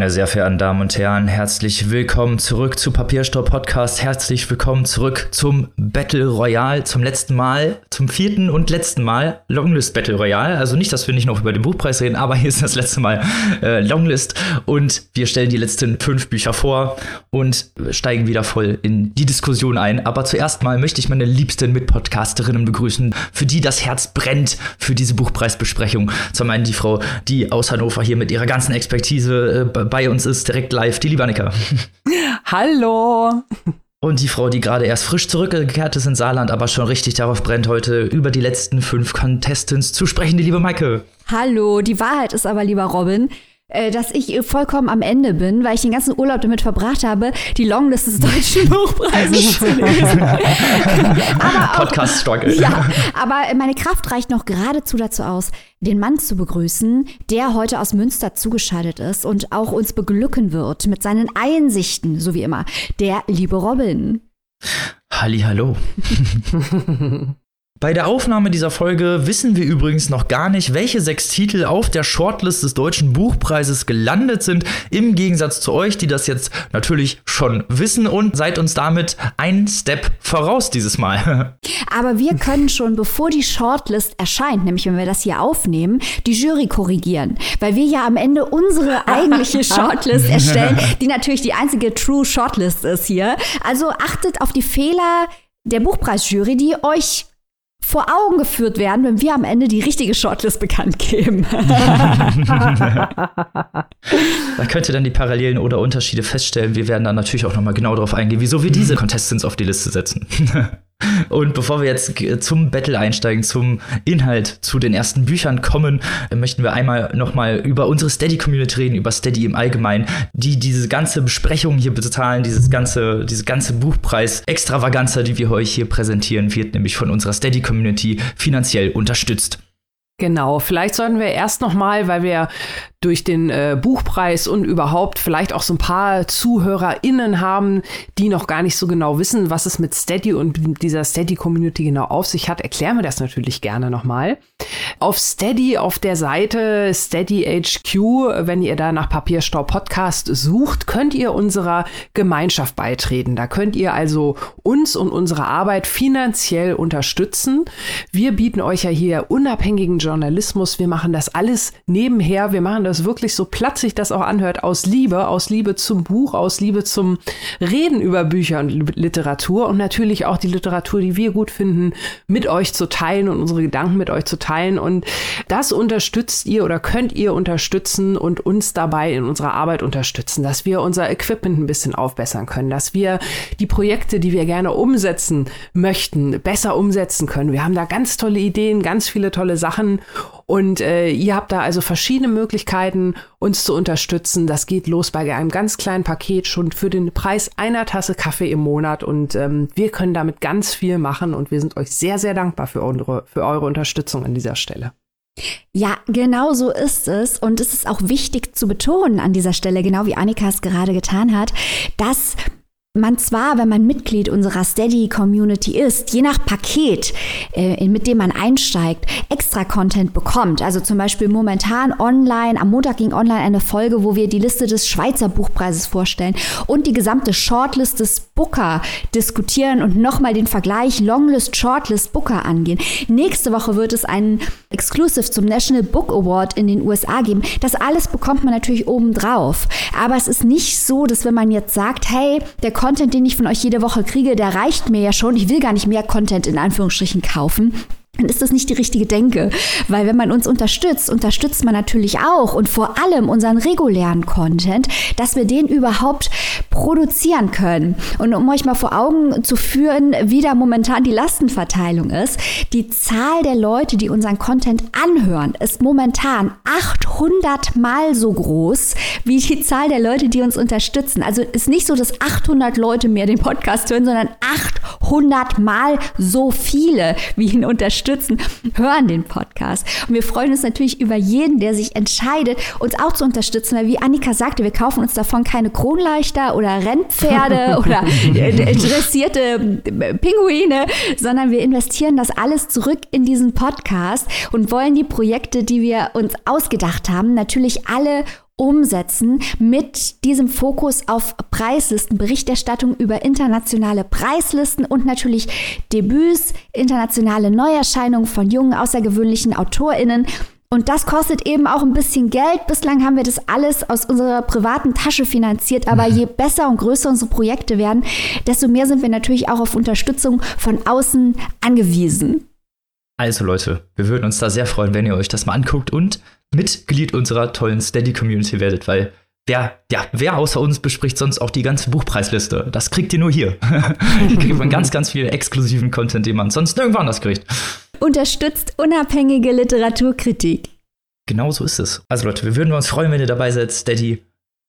Meine sehr verehrten Damen und Herren, herzlich willkommen zurück zu Papierstau Podcast. Herzlich willkommen zurück zum Battle Royale, zum letzten Mal, zum vierten und letzten Mal Longlist Battle Royale. Also nicht, dass wir nicht noch über den Buchpreis reden, aber hier ist das letzte Mal äh, Longlist und wir stellen die letzten fünf Bücher vor und steigen wieder voll in die Diskussion ein. Aber zuerst mal möchte ich meine liebsten Mitpodcasterinnen begrüßen, für die das Herz brennt für diese Buchpreisbesprechung. Zum einen die Frau, die aus Hannover hier mit ihrer ganzen Expertise äh, bei uns ist, direkt live, die liebe Annika. Hallo. Und die Frau, die gerade erst frisch zurückgekehrt ist in Saarland, aber schon richtig darauf brennt, heute über die letzten fünf Contestants zu sprechen, die liebe Maike. Hallo, die Wahrheit ist aber, lieber Robin, dass ich vollkommen am Ende bin, weil ich den ganzen Urlaub damit verbracht habe, die Longlist des deutschen Buchpreises zu lesen. Podcast Struggle. Ja, aber meine Kraft reicht noch geradezu dazu aus, den Mann zu begrüßen, der heute aus Münster zugeschaltet ist und auch uns beglücken wird mit seinen Einsichten, so wie immer. Der liebe Robin. Halli, hallo. Bei der Aufnahme dieser Folge wissen wir übrigens noch gar nicht, welche sechs Titel auf der Shortlist des Deutschen Buchpreises gelandet sind, im Gegensatz zu euch, die das jetzt natürlich schon wissen und seid uns damit ein Step voraus dieses Mal. Aber wir können schon, bevor die Shortlist erscheint, nämlich wenn wir das hier aufnehmen, die Jury korrigieren, weil wir ja am Ende unsere eigentliche Shortlist erstellen, die natürlich die einzige True Shortlist ist hier. Also achtet auf die Fehler der Buchpreisjury, die euch vor Augen geführt werden, wenn wir am Ende die richtige Shortlist bekannt geben. da könnt ihr dann die Parallelen oder Unterschiede feststellen. Wir werden dann natürlich auch noch mal genau darauf eingehen, wieso wir diese Contestants auf die Liste setzen. Und bevor wir jetzt zum Battle einsteigen, zum Inhalt, zu den ersten Büchern kommen, möchten wir einmal nochmal über unsere Steady-Community reden, über Steady im Allgemeinen, die diese ganze Besprechung hier bezahlen, dieses ganze, diese ganze Buchpreis-Extravaganza, die wir euch hier präsentieren, wird nämlich von unserer Steady-Community finanziell unterstützt. Genau, vielleicht sollten wir erst noch mal, weil wir durch den äh, Buchpreis und überhaupt vielleicht auch so ein paar ZuhörerInnen haben, die noch gar nicht so genau wissen, was es mit Steady und dieser Steady-Community genau auf sich hat, erklären wir das natürlich gerne nochmal. Auf Steady, auf der Seite Steady HQ, wenn ihr da nach Papierstau Podcast sucht, könnt ihr unserer Gemeinschaft beitreten. Da könnt ihr also uns und unsere Arbeit finanziell unterstützen. Wir bieten euch ja hier unabhängigen Journalismus. Wir machen das alles nebenher. Wir machen das wirklich so platzig das auch anhört, aus Liebe, aus Liebe zum Buch, aus Liebe zum Reden über Bücher und Literatur und natürlich auch die Literatur, die wir gut finden, mit euch zu teilen und unsere Gedanken mit euch zu teilen. Und das unterstützt ihr oder könnt ihr unterstützen und uns dabei in unserer Arbeit unterstützen, dass wir unser Equipment ein bisschen aufbessern können, dass wir die Projekte, die wir gerne umsetzen möchten, besser umsetzen können. Wir haben da ganz tolle Ideen, ganz viele tolle Sachen und äh, ihr habt da also verschiedene Möglichkeiten, uns zu unterstützen. Das geht los bei einem ganz kleinen Paket schon für den Preis einer Tasse Kaffee im Monat. Und ähm, wir können damit ganz viel machen. Und wir sind euch sehr, sehr dankbar für eure, für eure Unterstützung an dieser Stelle. Ja, genau so ist es. Und es ist auch wichtig zu betonen an dieser Stelle, genau wie Annika es gerade getan hat, dass man zwar, wenn man Mitglied unserer Steady-Community ist, je nach Paket, äh, mit dem man einsteigt, extra Content bekommt. Also zum Beispiel momentan online, am Montag ging online eine Folge, wo wir die Liste des Schweizer Buchpreises vorstellen und die gesamte Shortlist des Booker diskutieren und nochmal den Vergleich Longlist, Shortlist, Booker angehen. Nächste Woche wird es einen Exclusive zum National Book Award in den USA geben. Das alles bekommt man natürlich obendrauf. Aber es ist nicht so, dass wenn man jetzt sagt, hey, der Content, den ich von euch jede Woche kriege, der reicht mir ja schon. Ich will gar nicht mehr Content in Anführungsstrichen kaufen dann ist das nicht die richtige Denke. Weil wenn man uns unterstützt, unterstützt man natürlich auch und vor allem unseren regulären Content, dass wir den überhaupt produzieren können. Und um euch mal vor Augen zu führen, wie da momentan die Lastenverteilung ist, die Zahl der Leute, die unseren Content anhören, ist momentan 800 mal so groß wie die Zahl der Leute, die uns unterstützen. Also ist nicht so, dass 800 Leute mehr den Podcast hören, sondern 800 mal so viele, wie ihn unterstützen hören den Podcast. Und wir freuen uns natürlich über jeden, der sich entscheidet, uns auch zu unterstützen, weil wie Annika sagte, wir kaufen uns davon keine Kronleuchter oder Rennpferde oder dressierte Pinguine, sondern wir investieren das alles zurück in diesen Podcast und wollen die Projekte, die wir uns ausgedacht haben, natürlich alle umsetzen mit diesem Fokus auf Preislisten, Berichterstattung über internationale Preislisten und natürlich Debüts, internationale Neuerscheinungen von jungen, außergewöhnlichen AutorInnen. Und das kostet eben auch ein bisschen Geld. Bislang haben wir das alles aus unserer privaten Tasche finanziert. Aber je besser und größer unsere Projekte werden, desto mehr sind wir natürlich auch auf Unterstützung von außen angewiesen. Also Leute, wir würden uns da sehr freuen, wenn ihr euch das mal anguckt und Mitglied unserer tollen Steady-Community werdet, weil wer, ja, wer außer uns bespricht sonst auch die ganze Buchpreisliste? Das kriegt ihr nur hier. hier kriegt man ganz, ganz viel exklusiven Content, den man sonst nirgendwo anders kriegt unterstützt unabhängige Literaturkritik. Genau so ist es. Also Leute, wir würden uns freuen, wenn ihr dabei seid. Steady,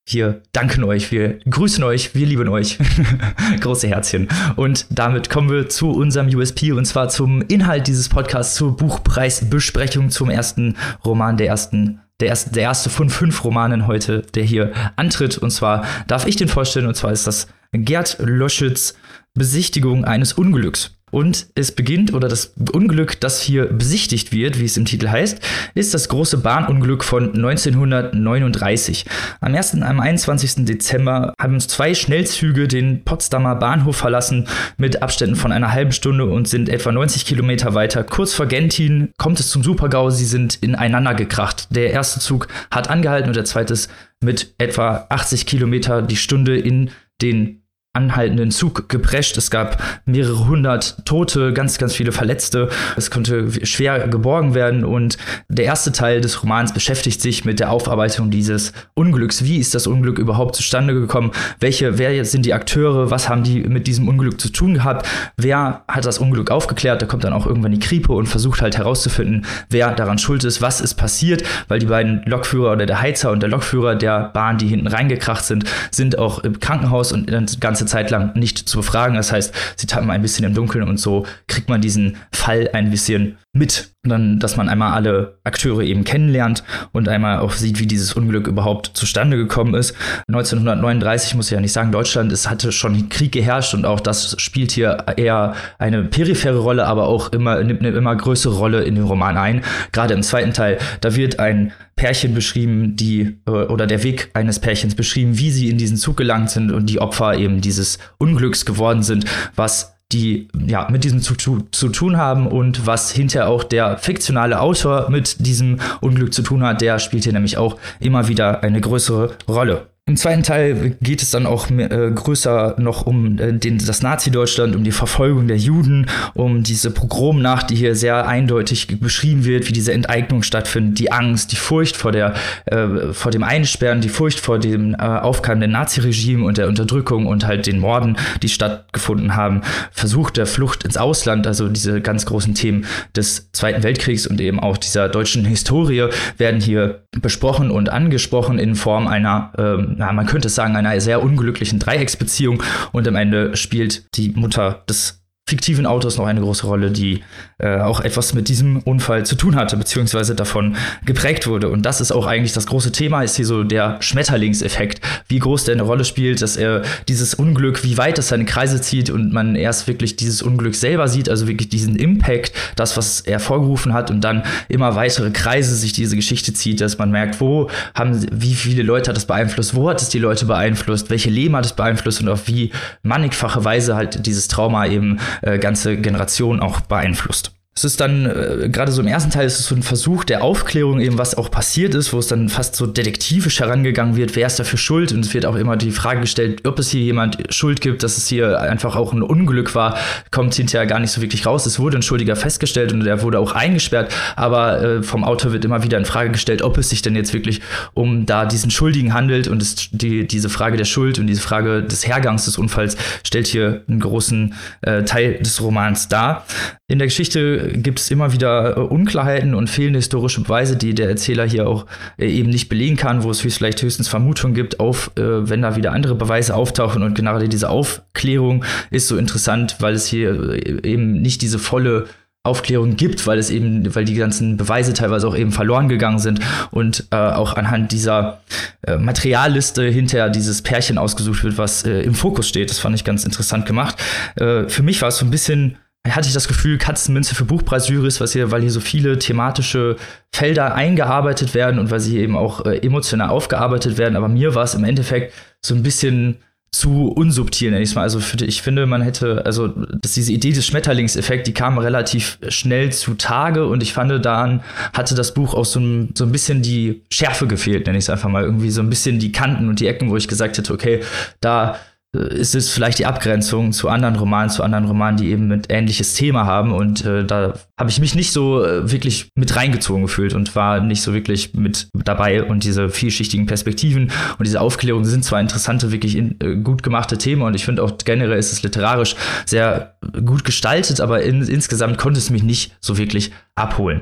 wir danken euch, wir grüßen euch, wir lieben euch. Große Herzchen. Und damit kommen wir zu unserem USP und zwar zum Inhalt dieses Podcasts, zur Buchpreisbesprechung zum ersten Roman der ersten der erste, der erste von fünf Romanen heute, der hier antritt. Und zwar darf ich den vorstellen, und zwar ist das Gerd Loschitz Besichtigung eines Unglücks. Und es beginnt, oder das Unglück, das hier besichtigt wird, wie es im Titel heißt, ist das große Bahnunglück von 1939. Am 1. am 21. Dezember haben zwei Schnellzüge den Potsdamer Bahnhof verlassen mit Abständen von einer halben Stunde und sind etwa 90 Kilometer weiter. Kurz vor Gentin kommt es zum Supergau, sie sind ineinander gekracht. Der erste Zug hat angehalten und der zweite ist mit etwa 80 Kilometer die Stunde in den anhaltenden Zug geprescht. Es gab mehrere hundert Tote, ganz, ganz viele Verletzte. Es konnte schwer geborgen werden und der erste Teil des Romans beschäftigt sich mit der Aufarbeitung dieses Unglücks. Wie ist das Unglück überhaupt zustande gekommen? Welche, wer sind die Akteure? Was haben die mit diesem Unglück zu tun gehabt? Wer hat das Unglück aufgeklärt? Da kommt dann auch irgendwann die Kripo und versucht halt herauszufinden, wer daran schuld ist, was ist passiert, weil die beiden Lokführer oder der Heizer und der Lokführer der Bahn, die hinten reingekracht sind, sind auch im Krankenhaus und ganz ganze Zeit lang nicht zu befragen. Das heißt, sie tappen ein bisschen im Dunkeln und so kriegt man diesen Fall ein bisschen mit. Dann, dass man einmal alle Akteure eben kennenlernt und einmal auch sieht, wie dieses Unglück überhaupt zustande gekommen ist. 1939 muss ich ja nicht sagen, Deutschland, es hatte schon Krieg geherrscht und auch das spielt hier eher eine periphere Rolle, aber auch immer, nimmt eine immer größere Rolle in den Roman ein. Gerade im zweiten Teil, da wird ein Pärchen beschrieben, die äh, oder der Weg eines Pärchens beschrieben, wie sie in diesen Zug gelangt sind und die Opfer eben dieses Unglücks geworden sind, was die ja mit diesem zu, zu, zu tun haben und was hinterher auch der fiktionale Autor mit diesem Unglück zu tun hat, der spielt hier nämlich auch immer wieder eine größere Rolle. Im zweiten Teil geht es dann auch äh, größer noch um äh, den, das Nazi-Deutschland, um die Verfolgung der Juden, um diese Pogromnacht, die hier sehr eindeutig beschrieben wird, wie diese Enteignung stattfindet, die Angst, die Furcht vor, der, äh, vor dem Einsperren, die Furcht vor dem äh, aufkeimenden Nazi-Regime und der Unterdrückung und halt den Morden, die stattgefunden haben, Versuch der Flucht ins Ausland, also diese ganz großen Themen des Zweiten Weltkriegs und eben auch dieser deutschen Historie werden hier besprochen und angesprochen in Form einer ähm, na, man könnte sagen, einer sehr unglücklichen Dreiecksbeziehung. Und am Ende spielt die Mutter des fiktiven Autos noch eine große Rolle, die äh, auch etwas mit diesem Unfall zu tun hatte, beziehungsweise davon geprägt wurde. Und das ist auch eigentlich das große Thema, ist hier so der Schmetterlingseffekt, wie groß der eine Rolle spielt, dass er dieses Unglück, wie weit es seine Kreise zieht und man erst wirklich dieses Unglück selber sieht, also wirklich diesen Impact, das, was er vorgerufen hat und dann immer weitere Kreise sich diese Geschichte zieht, dass man merkt, wo haben, wie viele Leute hat das beeinflusst, wo hat es die Leute beeinflusst, welche Leben hat es beeinflusst und auf wie mannigfache Weise halt dieses Trauma eben ganze Generationen auch beeinflusst. Es ist dann, äh, gerade so im ersten Teil, ist es so ein Versuch der Aufklärung, eben was auch passiert ist, wo es dann fast so detektivisch herangegangen wird, wer ist dafür schuld? Und es wird auch immer die Frage gestellt, ob es hier jemand Schuld gibt, dass es hier einfach auch ein Unglück war, kommt hinterher gar nicht so wirklich raus. Es wurde ein Schuldiger festgestellt und er wurde auch eingesperrt, aber äh, vom Autor wird immer wieder in Frage gestellt, ob es sich denn jetzt wirklich um da diesen Schuldigen handelt und es, die, diese Frage der Schuld und diese Frage des Hergangs des Unfalls stellt hier einen großen äh, Teil des Romans dar. In der Geschichte gibt es immer wieder äh, Unklarheiten und fehlende historische Beweise, die der Erzähler hier auch äh, eben nicht belegen kann, wo es vielleicht höchstens Vermutungen gibt, auf, äh, wenn da wieder andere Beweise auftauchen. Und gerade diese Aufklärung ist so interessant, weil es hier eben nicht diese volle Aufklärung gibt, weil es eben, weil die ganzen Beweise teilweise auch eben verloren gegangen sind und äh, auch anhand dieser äh, Materialliste hinter dieses Pärchen ausgesucht wird, was äh, im Fokus steht. Das fand ich ganz interessant gemacht. Für mich war es so ein bisschen hatte ich das Gefühl, Katzenmünze für Buchpreisjurys, was hier, weil hier so viele thematische Felder eingearbeitet werden und weil sie eben auch äh, emotional aufgearbeitet werden. Aber mir war es im Endeffekt so ein bisschen zu unsubtil, nenne ich es mal. Also für, ich finde, man hätte, also dass diese Idee des Schmetterlingseffekts, die kam relativ schnell zutage und ich fand, daran hatte das Buch auch so ein, so ein bisschen die Schärfe gefehlt, nenne ich es einfach mal. Irgendwie so ein bisschen die Kanten und die Ecken, wo ich gesagt hätte, okay, da ist es vielleicht die Abgrenzung zu anderen Romanen, zu anderen Romanen, die eben ein ähnliches Thema haben. Und äh, da habe ich mich nicht so äh, wirklich mit reingezogen gefühlt und war nicht so wirklich mit dabei. Und diese vielschichtigen Perspektiven und diese Aufklärung sind zwar interessante, wirklich in, äh, gut gemachte Themen und ich finde auch generell ist es literarisch sehr gut gestaltet, aber in, insgesamt konnte es mich nicht so wirklich abholen.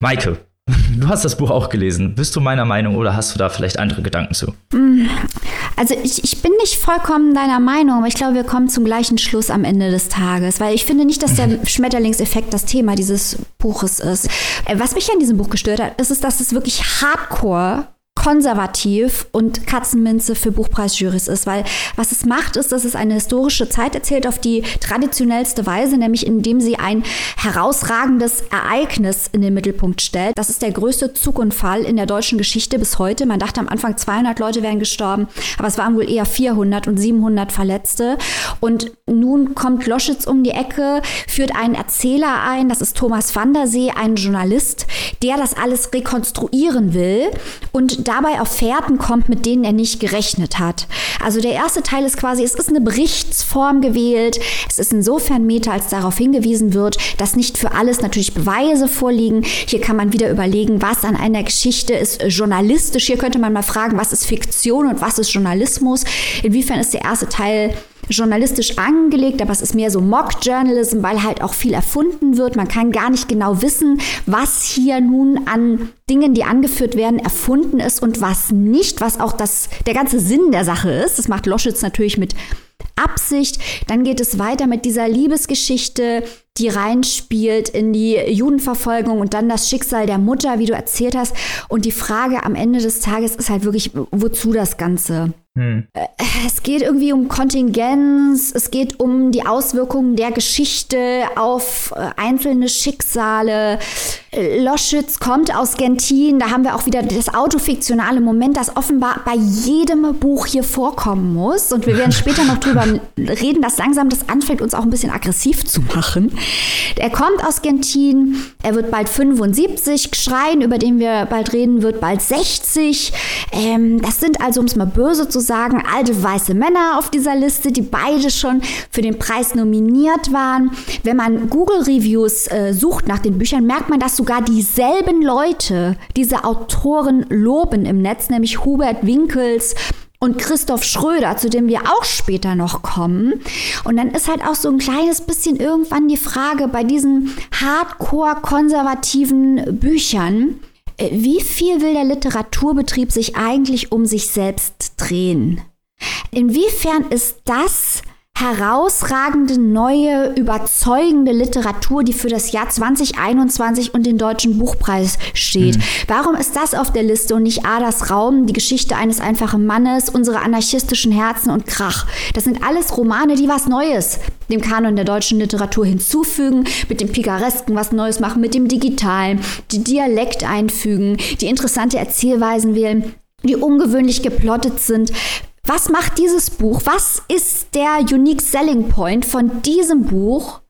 Maike, Du hast das Buch auch gelesen. Bist du meiner Meinung oder hast du da vielleicht andere Gedanken zu? Mm, also ich, ich bin nicht vollkommen deiner Meinung, aber ich glaube, wir kommen zum gleichen Schluss am Ende des Tages, weil ich finde nicht, dass der Schmetterlingseffekt das Thema dieses Buches ist. Äh, was mich an diesem Buch gestört hat, ist, dass es wirklich hardcore konservativ und Katzenminze für Buchpreisjurys ist, weil was es macht, ist, dass es eine historische Zeit erzählt auf die traditionellste Weise, nämlich indem sie ein herausragendes Ereignis in den Mittelpunkt stellt. Das ist der größte Zug und Fall in der deutschen Geschichte bis heute. Man dachte am Anfang 200 Leute wären gestorben, aber es waren wohl eher 400 und 700 Verletzte. Und nun kommt Loschitz um die Ecke, führt einen Erzähler ein, das ist Thomas van der See, ein Journalist, der das alles rekonstruieren will und dabei auf Fährten kommt, mit denen er nicht gerechnet hat. Also der erste Teil ist quasi, es ist eine Berichtsform gewählt. Es ist insofern Meta, als darauf hingewiesen wird, dass nicht für alles natürlich Beweise vorliegen. Hier kann man wieder überlegen, was an einer Geschichte ist journalistisch. Hier könnte man mal fragen, was ist Fiktion und was ist Journalismus? Inwiefern ist der erste Teil journalistisch angelegt, aber es ist mehr so Mock-Journalism, weil halt auch viel erfunden wird. Man kann gar nicht genau wissen, was hier nun an Dingen, die angeführt werden, erfunden ist und was nicht, was auch das, der ganze Sinn der Sache ist. Das macht Loschitz natürlich mit Absicht. Dann geht es weiter mit dieser Liebesgeschichte, die reinspielt in die Judenverfolgung und dann das Schicksal der Mutter, wie du erzählt hast. Und die Frage am Ende des Tages ist halt wirklich, wozu das Ganze? Hm. Äh, es geht irgendwie um Kontingenz, es geht um die Auswirkungen der Geschichte auf äh, einzelne Schicksale. Loschitz kommt aus Gentin, da haben wir auch wieder das autofiktionale Moment, das offenbar bei jedem Buch hier vorkommen muss. Und wir werden später noch drüber reden, dass langsam das anfängt, uns auch ein bisschen aggressiv zu machen. Er kommt aus Gentin, er wird bald 75, Schreien, über den wir bald reden, wird bald 60. Ähm, das sind also, um es mal böse zu sagen, alte weiße Männer auf dieser Liste, die beide schon für den Preis nominiert waren. Wenn man Google-Reviews äh, sucht nach den Büchern, merkt man, dass sogar dieselben Leute diese Autoren loben im Netz, nämlich Hubert Winkels, und Christoph Schröder, zu dem wir auch später noch kommen. Und dann ist halt auch so ein kleines bisschen irgendwann die Frage bei diesen hardcore konservativen Büchern, äh, wie viel will der Literaturbetrieb sich eigentlich um sich selbst drehen? Inwiefern ist das herausragende, neue, überzeugende Literatur, die für das Jahr 2021 und den Deutschen Buchpreis steht. Mhm. Warum ist das auf der Liste und nicht Adas Raum, die Geschichte eines einfachen Mannes, unsere anarchistischen Herzen und Krach? Das sind alles Romane, die was Neues dem Kanon der deutschen Literatur hinzufügen, mit dem Picaresken was Neues machen, mit dem Digitalen, die Dialekt einfügen, die interessante Erzählweisen wählen die ungewöhnlich geplottet sind. Was macht dieses Buch? Was ist der Unique Selling Point von diesem Buch,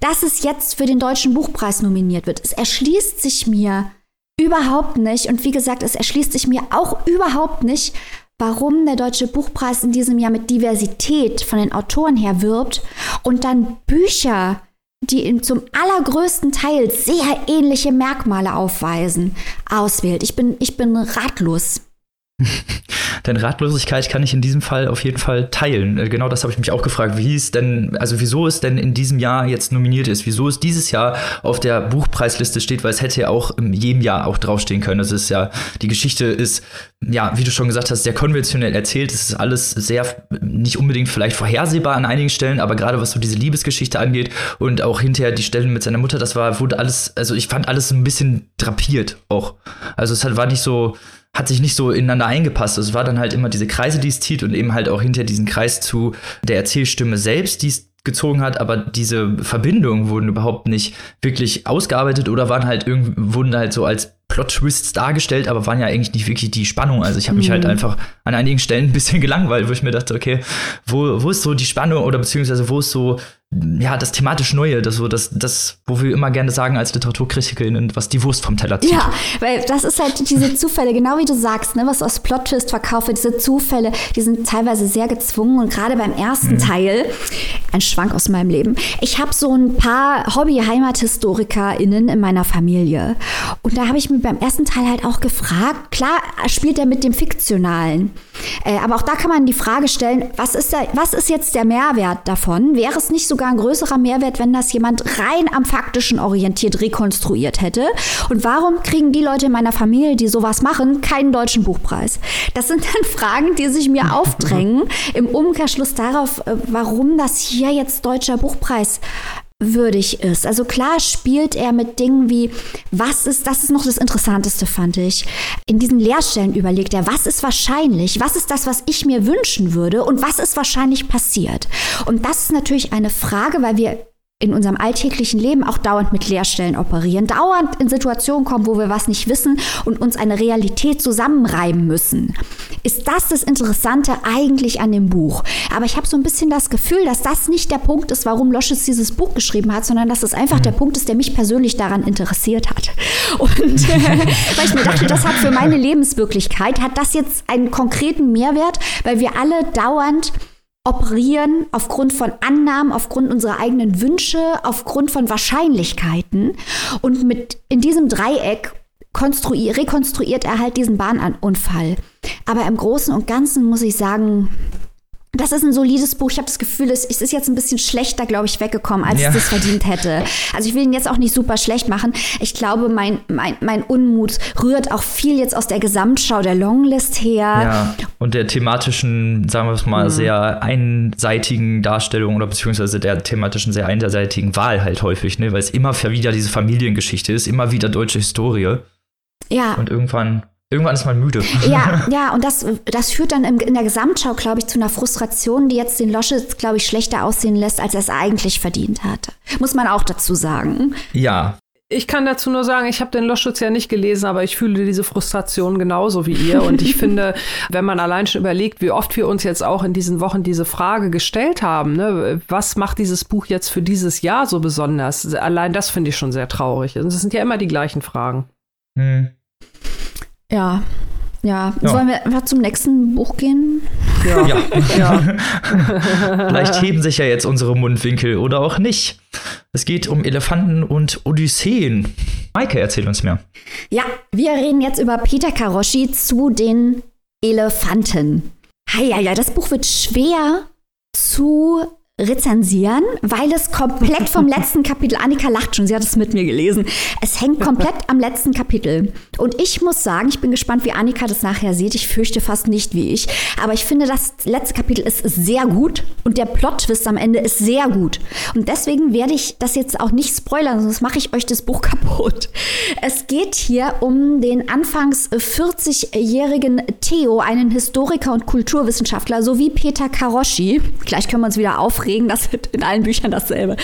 dass es jetzt für den Deutschen Buchpreis nominiert wird? Es erschließt sich mir überhaupt nicht. Und wie gesagt, es erschließt sich mir auch überhaupt nicht, warum der Deutsche Buchpreis in diesem Jahr mit Diversität von den Autoren her wirbt und dann Bücher, die zum allergrößten Teil sehr ähnliche Merkmale aufweisen, auswählt. Ich bin, ich bin ratlos. Denn Ratlosigkeit kann ich in diesem Fall auf jeden Fall teilen. Äh, genau das habe ich mich auch gefragt. Wie ist denn, also wieso es denn in diesem Jahr jetzt nominiert ist, wieso es dieses Jahr auf der Buchpreisliste steht, weil es hätte ja auch in jedem Jahr auch draufstehen können. Das ist ja, die Geschichte ist, ja, wie du schon gesagt hast, sehr konventionell erzählt. Es ist alles sehr, nicht unbedingt vielleicht vorhersehbar an einigen Stellen, aber gerade was so diese Liebesgeschichte angeht und auch hinterher die Stellen mit seiner Mutter, das war, wurde alles, also ich fand alles ein bisschen drapiert auch. Also es war nicht so, hat sich nicht so ineinander eingepasst. Also es war dann halt immer diese Kreise, die es zieht und eben halt auch hinter diesen Kreis zu der Erzählstimme selbst, die es gezogen hat, aber diese Verbindungen wurden überhaupt nicht wirklich ausgearbeitet oder waren halt irgendwie, wurden halt so als Plot-Twists dargestellt, aber waren ja eigentlich nicht wirklich die Spannung. Also ich habe mich halt mhm. einfach an einigen Stellen ein bisschen gelangweilt, wo ich mir dachte, okay, wo, wo ist so die Spannung oder beziehungsweise wo ist so ja, das thematisch Neue, das so, das, das, wo wir immer gerne sagen als LiteraturkritikerInnen, was die Wurst vom Teller zieht. Ja, weil das ist halt diese Zufälle, genau wie du sagst, ne, was aus Plot-Twist verkaufe, diese Zufälle, die sind teilweise sehr gezwungen und gerade beim ersten mhm. Teil, ein Schwank aus meinem Leben, ich habe so ein paar Hobby-HeimathistorikerInnen in meiner Familie und da habe ich mir beim ersten Teil halt auch gefragt, klar spielt er mit dem Fiktionalen, äh, aber auch da kann man die Frage stellen, was ist, der, was ist jetzt der Mehrwert davon? Wäre es nicht sogar ein größerer Mehrwert, wenn das jemand rein am Faktischen orientiert rekonstruiert hätte? Und warum kriegen die Leute in meiner Familie, die sowas machen, keinen deutschen Buchpreis? Das sind dann Fragen, die sich mir aufdrängen im Umkehrschluss darauf, äh, warum das hier jetzt deutscher Buchpreis würdig ist. Also klar spielt er mit Dingen wie, was ist, das ist noch das Interessanteste, fand ich. In diesen Lehrstellen überlegt er, was ist wahrscheinlich, was ist das, was ich mir wünschen würde und was ist wahrscheinlich passiert. Und das ist natürlich eine Frage, weil wir in unserem alltäglichen Leben auch dauernd mit Leerstellen operieren, dauernd in Situationen kommen, wo wir was nicht wissen und uns eine Realität zusammenreiben müssen. Ist das das Interessante eigentlich an dem Buch? Aber ich habe so ein bisschen das Gefühl, dass das nicht der Punkt ist, warum Loschitz dieses Buch geschrieben hat, sondern dass es einfach der Punkt ist, der mich persönlich daran interessiert hat. Und weil ich mir dachte, das hat für meine Lebenswirklichkeit, hat das jetzt einen konkreten Mehrwert, weil wir alle dauernd operieren aufgrund von Annahmen, aufgrund unserer eigenen Wünsche, aufgrund von Wahrscheinlichkeiten. Und mit in diesem Dreieck rekonstruiert er halt diesen Bahnunfall. Aber im Großen und Ganzen muss ich sagen, das ist ein solides Buch. Ich habe das Gefühl, es ist jetzt ein bisschen schlechter, glaube ich, weggekommen, als ja. es das verdient hätte. Also ich will ihn jetzt auch nicht super schlecht machen. Ich glaube, mein, mein, mein Unmut rührt auch viel jetzt aus der Gesamtschau der Longlist her. Ja, und der thematischen, sagen wir es mal, mhm. sehr einseitigen Darstellung oder beziehungsweise der thematischen sehr einseitigen Wahl halt häufig, ne? weil es immer wieder diese Familiengeschichte ist, immer wieder deutsche Historie. Ja. Und irgendwann Irgendwann ist man müde. Ja, ja, und das, das führt dann in der Gesamtschau, glaube ich, zu einer Frustration, die jetzt den Loschitz, glaube ich, schlechter aussehen lässt, als er es eigentlich verdient hatte. Muss man auch dazu sagen. Ja. Ich kann dazu nur sagen, ich habe den Loschitz ja nicht gelesen, aber ich fühle diese Frustration genauso wie ihr. Und ich finde, wenn man allein schon überlegt, wie oft wir uns jetzt auch in diesen Wochen diese Frage gestellt haben, ne, was macht dieses Buch jetzt für dieses Jahr so besonders? Allein das finde ich schon sehr traurig. Und es sind ja immer die gleichen Fragen. Hm. Ja. Ja. ja. Sollen wir einfach zum nächsten Buch gehen? Ja. ja. ja. Vielleicht heben sich ja jetzt unsere Mundwinkel oder auch nicht. Es geht um Elefanten und Odysseen. Maike, erzähl uns mehr. Ja, wir reden jetzt über Peter Karoshi zu den Elefanten. Ja, ja, das Buch wird schwer zu rezensieren, weil es komplett vom letzten Kapitel, Annika lacht schon, sie hat es mit mir gelesen, es hängt komplett am letzten Kapitel. Und ich muss sagen, ich bin gespannt, wie Annika das nachher sieht. Ich fürchte fast nicht wie ich. Aber ich finde, das letzte Kapitel ist sehr gut und der Plot-Twist am Ende ist sehr gut. Und deswegen werde ich das jetzt auch nicht spoilern, sonst mache ich euch das Buch kaputt. Es geht hier um den anfangs 40-jährigen Theo, einen Historiker und Kulturwissenschaftler, sowie Peter Karoshi. Gleich können wir uns wieder aufregen aufregen, das wird in allen Büchern dasselbe,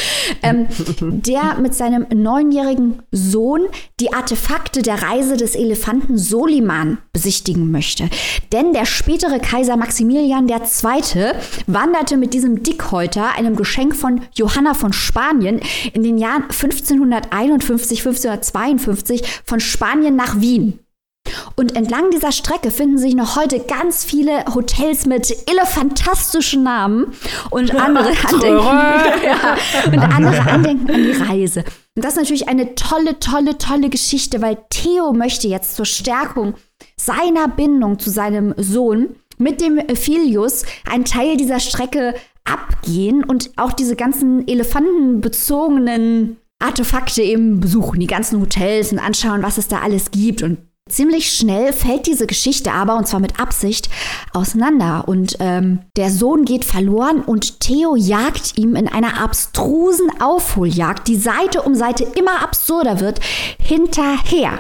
ähm, der mit seinem neunjährigen Sohn die Artefakte der Reise des Elefanten Soliman besichtigen möchte. Denn der spätere Kaiser Maximilian II. wanderte mit diesem Dickhäuter, einem Geschenk von Johanna von Spanien, in den Jahren 1551, 1552 von Spanien nach Wien. Und entlang dieser Strecke finden sich noch heute ganz viele Hotels mit elefantastischen Namen und andere Andenken, ja, und andere Andenken an die Reise. Und das ist natürlich eine tolle, tolle, tolle Geschichte, weil Theo möchte jetzt zur Stärkung seiner Bindung zu seinem Sohn mit dem Philius einen Teil dieser Strecke abgehen und auch diese ganzen elefantenbezogenen Artefakte eben besuchen, die ganzen Hotels und anschauen, was es da alles gibt und Ziemlich schnell fällt diese Geschichte aber, und zwar mit Absicht, auseinander. Und ähm, der Sohn geht verloren und Theo jagt ihm in einer abstrusen Aufholjagd, die Seite um Seite immer absurder wird, hinterher.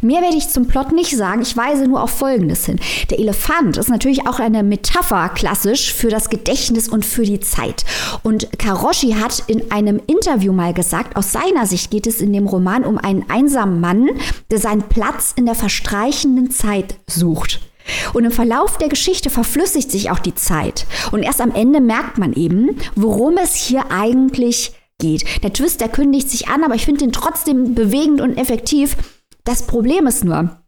Mehr werde ich zum Plot nicht sagen, ich weise nur auf Folgendes hin. Der Elefant ist natürlich auch eine Metapher klassisch für das Gedächtnis und für die Zeit. Und Karoshi hat in einem Interview mal gesagt, aus seiner Sicht geht es in dem Roman um einen einsamen Mann, der seinen Platz in der verstreichenden Zeit sucht. Und im Verlauf der Geschichte verflüssigt sich auch die Zeit. Und erst am Ende merkt man eben, worum es hier eigentlich geht. Der Twist, der kündigt sich an, aber ich finde ihn trotzdem bewegend und effektiv. Das Problem ist nur,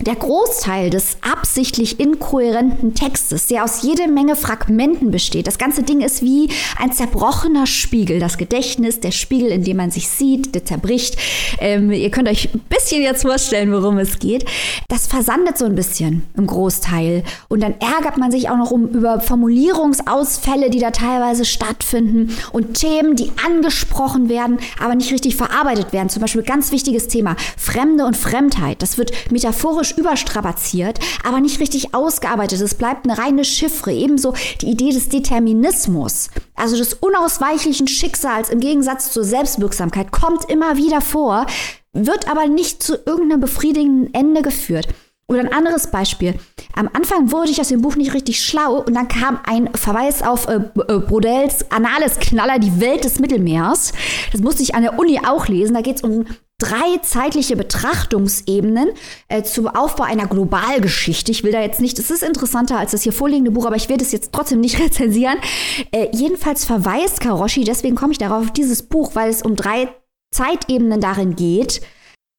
der Großteil des absichtlich inkohärenten Textes, der aus jede Menge Fragmenten besteht, das ganze Ding ist wie ein zerbrochener Spiegel. Das Gedächtnis, der Spiegel, in dem man sich sieht, der zerbricht. Ähm, ihr könnt euch ein bisschen jetzt vorstellen, worum es geht. Das versandet so ein bisschen im Großteil. Und dann ärgert man sich auch noch um, über Formulierungsausfälle, die da teilweise stattfinden und Themen, die angesprochen werden, aber nicht richtig verarbeitet werden. Zum Beispiel ganz wichtiges Thema, Fremde und Fremdheit. Das wird metaphorisch rhetorisch überstrapaziert, aber nicht richtig ausgearbeitet. Es bleibt eine reine Chiffre. Ebenso die Idee des Determinismus, also des unausweichlichen Schicksals im Gegensatz zur Selbstwirksamkeit, kommt immer wieder vor, wird aber nicht zu irgendeinem befriedigenden Ende geführt. Oder ein anderes Beispiel. Am Anfang wurde ich aus dem Buch nicht richtig schlau und dann kam ein Verweis auf äh, äh, Brodels Anales Knaller, die Welt des Mittelmeers. Das musste ich an der Uni auch lesen. Da geht es um drei zeitliche Betrachtungsebenen äh, zum Aufbau einer Globalgeschichte. Ich will da jetzt nicht, es ist interessanter als das hier vorliegende Buch, aber ich werde es jetzt trotzdem nicht rezensieren. Äh, jedenfalls verweist Karoshi, deswegen komme ich darauf, auf dieses Buch, weil es um drei Zeitebenen darin geht.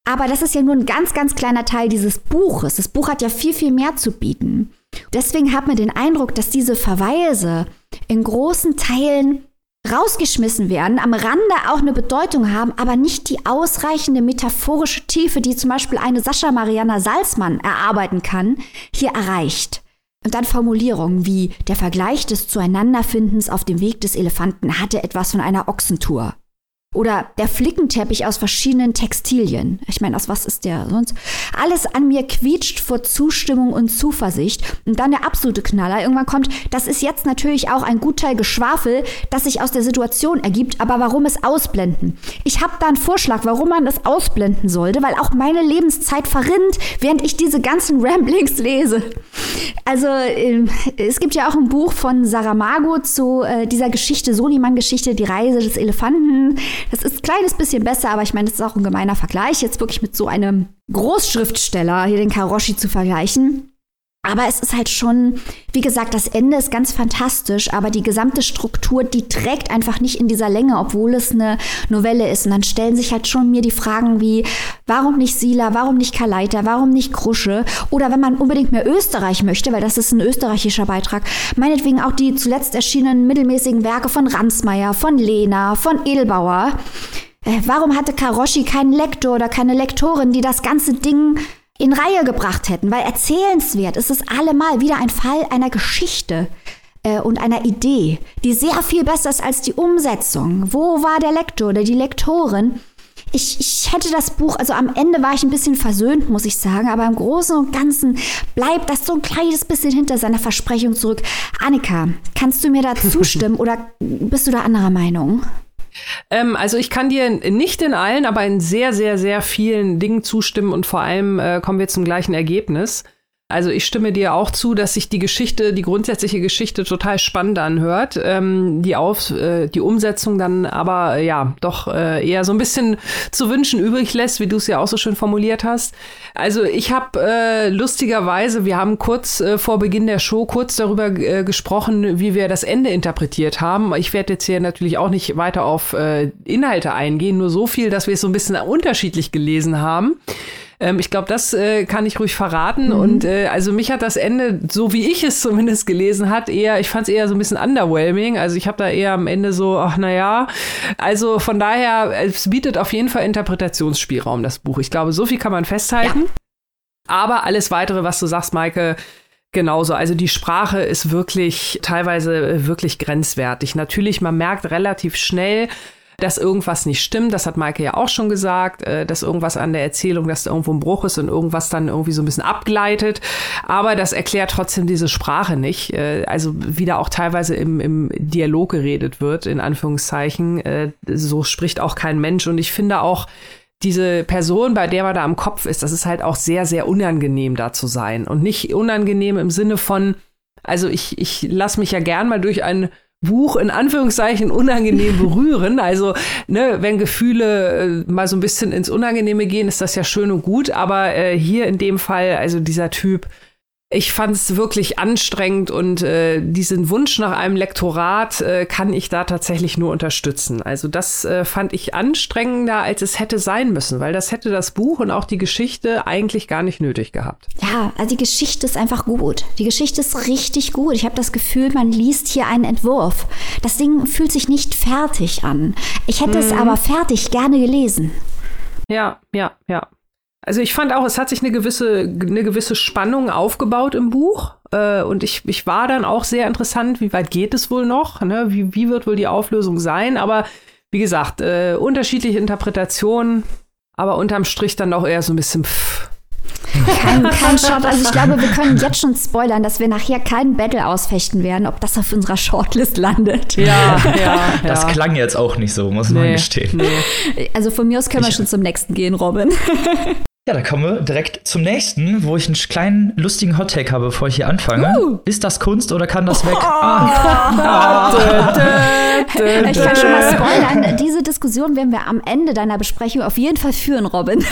Aber das ist ja nur ein ganz, ganz kleiner Teil dieses Buches. Das Buch hat ja viel, viel mehr zu bieten. Deswegen hat man den Eindruck, dass diese Verweise in großen Teilen rausgeschmissen werden, am Rande auch eine Bedeutung haben, aber nicht die ausreichende metaphorische Tiefe, die zum Beispiel eine Sascha Mariana Salzmann erarbeiten kann, hier erreicht. Und dann Formulierungen wie der Vergleich des Zueinanderfindens auf dem Weg des Elefanten hatte etwas von einer Ochsentour. Oder der Flickenteppich aus verschiedenen Textilien. Ich meine, aus was ist der sonst? Alles an mir quietscht vor Zustimmung und Zuversicht. Und dann der absolute Knaller. Irgendwann kommt, das ist jetzt natürlich auch ein Gutteil Geschwafel, das sich aus der Situation ergibt. Aber warum es ausblenden? Ich habe da einen Vorschlag, warum man es ausblenden sollte, weil auch meine Lebenszeit verrinnt, während ich diese ganzen Ramblings lese. Also, ähm, es gibt ja auch ein Buch von Saramago zu äh, dieser Geschichte, Soliman-Geschichte, die Reise des Elefanten. Das ist ein kleines bisschen besser, aber ich meine, das ist auch ein gemeiner Vergleich, jetzt wirklich mit so einem Großschriftsteller hier den Karoshi zu vergleichen. Aber es ist halt schon, wie gesagt, das Ende ist ganz fantastisch, aber die gesamte Struktur, die trägt einfach nicht in dieser Länge, obwohl es eine Novelle ist. Und dann stellen sich halt schon mir die Fragen wie, warum nicht Sila, warum nicht Kaleiter, warum nicht Krusche? Oder wenn man unbedingt mehr Österreich möchte, weil das ist ein österreichischer Beitrag, meinetwegen auch die zuletzt erschienenen mittelmäßigen Werke von Ransmayr, von Lehner, von Edelbauer. Äh, warum hatte Karoshi keinen Lektor oder keine Lektorin, die das ganze Ding in Reihe gebracht hätten, weil erzählenswert ist es allemal wieder ein Fall einer Geschichte äh, und einer Idee, die sehr viel besser ist als die Umsetzung. Wo war der Lektor oder die Lektorin? Ich, ich hätte das Buch, also am Ende war ich ein bisschen versöhnt, muss ich sagen, aber im Großen und Ganzen bleibt das so ein kleines bisschen hinter seiner Versprechung zurück. Annika, kannst du mir da zustimmen oder bist du da anderer Meinung? Ähm, also ich kann dir nicht in allen, aber in sehr, sehr, sehr vielen Dingen zustimmen und vor allem äh, kommen wir zum gleichen Ergebnis. Also ich stimme dir auch zu, dass sich die Geschichte, die grundsätzliche Geschichte total spannend anhört. Ähm, die, Auf, äh, die Umsetzung dann aber äh, ja doch äh, eher so ein bisschen zu wünschen übrig lässt, wie du es ja auch so schön formuliert hast. Also ich habe äh, lustigerweise, wir haben kurz äh, vor Beginn der Show kurz darüber äh, gesprochen, wie wir das Ende interpretiert haben. Ich werde jetzt hier natürlich auch nicht weiter auf äh, Inhalte eingehen, nur so viel, dass wir es so ein bisschen unterschiedlich gelesen haben. Ähm, ich glaube, das äh, kann ich ruhig verraten. Mhm. Und äh, also mich hat das Ende, so wie ich es zumindest gelesen hat, eher, ich fand es eher so ein bisschen underwhelming. Also ich habe da eher am Ende so, ach naja. Also von daher, es bietet auf jeden Fall Interpretationsspielraum, das Buch. Ich glaube, so viel kann man festhalten. Ja. Aber alles weitere, was du sagst, Maike, Genauso, also die Sprache ist wirklich teilweise äh, wirklich grenzwertig. Natürlich, man merkt relativ schnell, dass irgendwas nicht stimmt. Das hat Maike ja auch schon gesagt, äh, dass irgendwas an der Erzählung, dass da irgendwo ein Bruch ist und irgendwas dann irgendwie so ein bisschen abgleitet. Aber das erklärt trotzdem diese Sprache nicht. Äh, also wie da auch teilweise im, im Dialog geredet wird, in Anführungszeichen. Äh, so spricht auch kein Mensch. Und ich finde auch, diese Person, bei der man da am Kopf ist, das ist halt auch sehr, sehr unangenehm da zu sein. Und nicht unangenehm im Sinne von, also ich, ich lasse mich ja gern mal durch ein Buch in Anführungszeichen unangenehm berühren. Also, ne, wenn Gefühle äh, mal so ein bisschen ins Unangenehme gehen, ist das ja schön und gut. Aber äh, hier in dem Fall, also dieser Typ, ich fand es wirklich anstrengend und äh, diesen Wunsch nach einem Lektorat äh, kann ich da tatsächlich nur unterstützen. Also das äh, fand ich anstrengender, als es hätte sein müssen, weil das hätte das Buch und auch die Geschichte eigentlich gar nicht nötig gehabt. Ja, also die Geschichte ist einfach gut. Die Geschichte ist richtig gut. Ich habe das Gefühl, man liest hier einen Entwurf. Das Ding fühlt sich nicht fertig an. Ich hätte hm. es mhm. aber fertig gerne gelesen. Ja, ja, ja. Also ich fand auch, es hat sich eine gewisse, eine gewisse Spannung aufgebaut im Buch. Äh, und ich, ich war dann auch sehr interessant, wie weit geht es wohl noch? Ne? Wie, wie wird wohl die Auflösung sein? Aber wie gesagt, äh, unterschiedliche Interpretationen, aber unterm Strich dann auch eher so ein bisschen pff, kein, kein Shot. Also ich glaube, wir können jetzt schon spoilern, dass wir nachher keinen Battle ausfechten werden, ob das auf unserer Shortlist landet. Ja, ja. Das ja. klang jetzt auch nicht so, muss nee, man gestehen. Nee. Also von mir aus können wir schon zum nächsten gehen, Robin. Ja, da kommen wir direkt zum nächsten, wo ich einen kleinen lustigen Hottake habe, bevor ich hier anfange. Uh. Ist das Kunst oder kann das weg? Oh. Ah. ich kann schon mal spoilern. Diese Diskussion werden wir am Ende deiner Besprechung auf jeden Fall führen, Robin.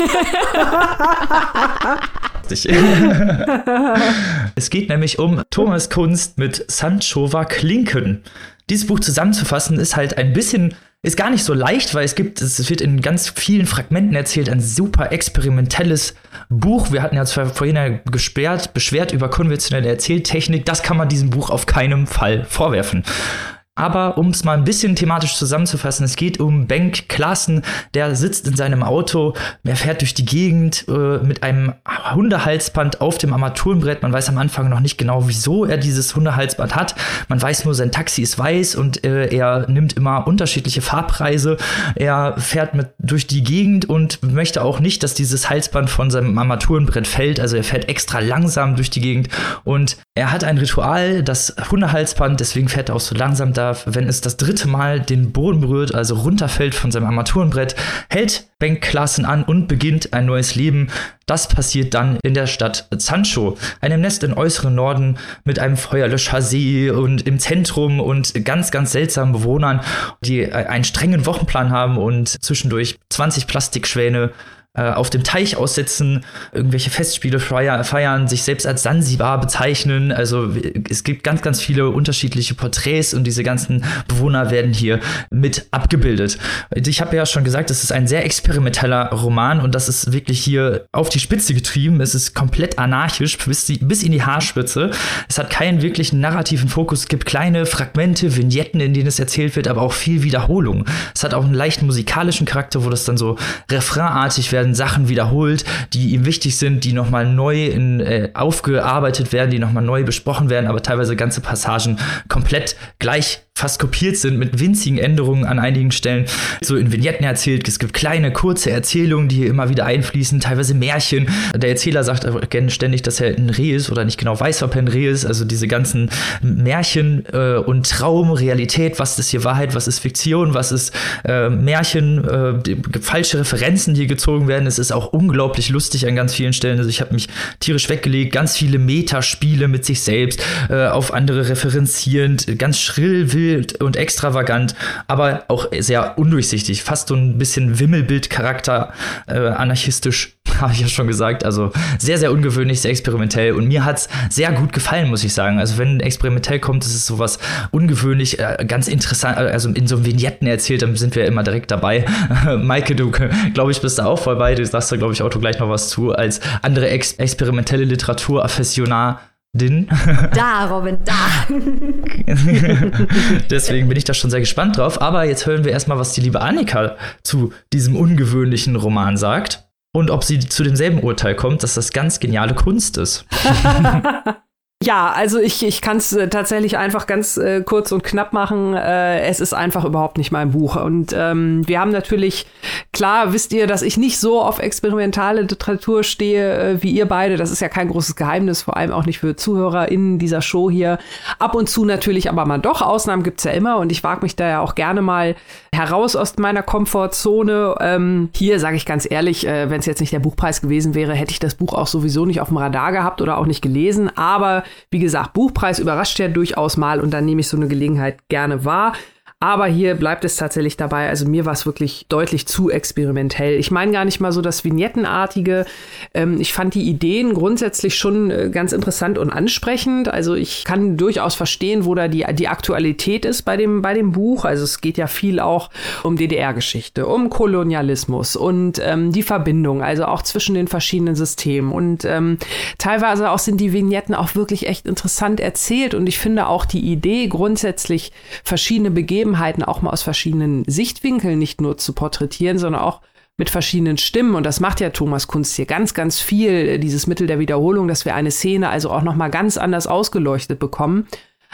es geht nämlich um Thomas Kunst mit Sanchova Klinken. Dieses Buch zusammenzufassen ist halt ein bisschen ist gar nicht so leicht, weil es gibt, es wird in ganz vielen Fragmenten erzählt, ein super experimentelles Buch. Wir hatten ja zwar vorhin ja gesperrt, beschwert über konventionelle Erzähltechnik. Das kann man diesem Buch auf keinen Fall vorwerfen. Aber um es mal ein bisschen thematisch zusammenzufassen, es geht um Benk Klassen, der sitzt in seinem Auto, er fährt durch die Gegend äh, mit einem Hundehalsband auf dem Armaturenbrett. Man weiß am Anfang noch nicht genau, wieso er dieses Hundehalsband hat. Man weiß nur, sein Taxi ist weiß und äh, er nimmt immer unterschiedliche Farbpreise. Er fährt mit durch die Gegend und möchte auch nicht, dass dieses Halsband von seinem Armaturenbrett fällt. Also er fährt extra langsam durch die Gegend und er hat ein Ritual, das Hundehalsband, deswegen fährt er auch so langsam da wenn es das dritte Mal den Boden berührt, also runterfällt von seinem Armaturenbrett, hält Bank Klassen an und beginnt ein neues Leben. Das passiert dann in der Stadt Sancho, einem Nest im äußeren Norden mit einem Feuerlöschersee und im Zentrum und ganz, ganz seltsamen Bewohnern, die einen strengen Wochenplan haben und zwischendurch 20 Plastikschwäne äh, auf dem Teich aussetzen, irgendwelche Festspiele feiern, sich selbst als Sansibar bezeichnen. Also es gibt ganz, ganz viele unterschiedliche Porträts und diese ganzen Bewohner werden hier mit abgebildet. Ich habe ja schon gesagt, es ist ein sehr experimenteller Roman und das ist wirklich hier auf die Spitze getrieben. Es ist komplett anarchisch bis, die, bis in die Haarspitze. Es hat keinen wirklichen narrativen Fokus. Es gibt kleine Fragmente, Vignetten, in denen es erzählt wird, aber auch viel Wiederholung. Es hat auch einen leichten musikalischen Charakter, wo das dann so refrainartig werden werden Sachen wiederholt, die ihm wichtig sind, die nochmal neu in, äh, aufgearbeitet werden, die nochmal neu besprochen werden, aber teilweise ganze Passagen komplett gleich fast kopiert sind mit winzigen Änderungen an einigen Stellen. So in Vignetten erzählt, es gibt kleine, kurze Erzählungen, die hier immer wieder einfließen, teilweise Märchen. Der Erzähler sagt ständig, dass er ein Reh ist oder nicht genau weiß, ob er ein Reh ist. Also diese ganzen Märchen äh, und Traum, Realität, was ist hier Wahrheit, was ist Fiktion, was ist äh, Märchen, äh, falsche Referenzen, die gezogen werden. Es ist auch unglaublich lustig an ganz vielen Stellen. Also ich habe mich tierisch weggelegt, ganz viele Metaspiele mit sich selbst, äh, auf andere referenzierend, ganz schrill, wild wild und extravagant, aber auch sehr undurchsichtig. Fast so ein bisschen Wimmelbildcharakter, äh, anarchistisch, habe ich ja schon gesagt. Also sehr, sehr ungewöhnlich, sehr experimentell. Und mir hat es sehr gut gefallen, muss ich sagen. Also wenn experimentell kommt, ist es sowas ungewöhnlich, äh, ganz interessant, äh, also in so Vignetten erzählt, dann sind wir immer direkt dabei. Maike, du, glaube ich, bist da auch voll bei. Du sagst da, glaube ich, auch gleich noch was zu, als andere ex experimentelle Literatur, Affessionar Din. Da, Robin, da. Deswegen bin ich da schon sehr gespannt drauf. Aber jetzt hören wir erstmal, was die liebe Annika zu diesem ungewöhnlichen Roman sagt. Und ob sie zu demselben Urteil kommt, dass das ganz geniale Kunst ist. Ja, also ich, ich kann es äh, tatsächlich einfach ganz äh, kurz und knapp machen. Äh, es ist einfach überhaupt nicht mein Buch. Und ähm, wir haben natürlich, klar wisst ihr, dass ich nicht so auf experimentale Literatur stehe äh, wie ihr beide. Das ist ja kein großes Geheimnis, vor allem auch nicht für ZuhörerInnen dieser Show hier. Ab und zu natürlich, aber mal doch. Ausnahmen gibt's ja immer und ich wage mich da ja auch gerne mal heraus aus meiner Komfortzone. Ähm, hier sage ich ganz ehrlich, äh, wenn es jetzt nicht der Buchpreis gewesen wäre, hätte ich das Buch auch sowieso nicht auf dem Radar gehabt oder auch nicht gelesen. Aber wie gesagt, Buchpreis überrascht ja durchaus mal und dann nehme ich so eine Gelegenheit gerne wahr. Aber hier bleibt es tatsächlich dabei. Also mir war es wirklich deutlich zu experimentell. Ich meine gar nicht mal so das Vignettenartige. Ähm, ich fand die Ideen grundsätzlich schon äh, ganz interessant und ansprechend. Also ich kann durchaus verstehen, wo da die, die Aktualität ist bei dem, bei dem Buch. Also es geht ja viel auch um DDR-Geschichte, um Kolonialismus und ähm, die Verbindung, also auch zwischen den verschiedenen Systemen. Und ähm, teilweise auch sind die Vignetten auch wirklich echt interessant erzählt. Und ich finde auch die Idee, grundsätzlich verschiedene Begebenheiten Begebenheiten auch mal aus verschiedenen Sichtwinkeln nicht nur zu porträtieren, sondern auch mit verschiedenen Stimmen. Und das macht ja Thomas Kunst hier ganz, ganz viel, dieses Mittel der Wiederholung, dass wir eine Szene also auch noch mal ganz anders ausgeleuchtet bekommen.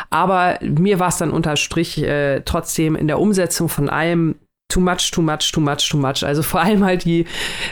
Aber mir war es dann unter Strich äh, trotzdem in der Umsetzung von allem too much, too much, too much, too much. Also vor allem halt die,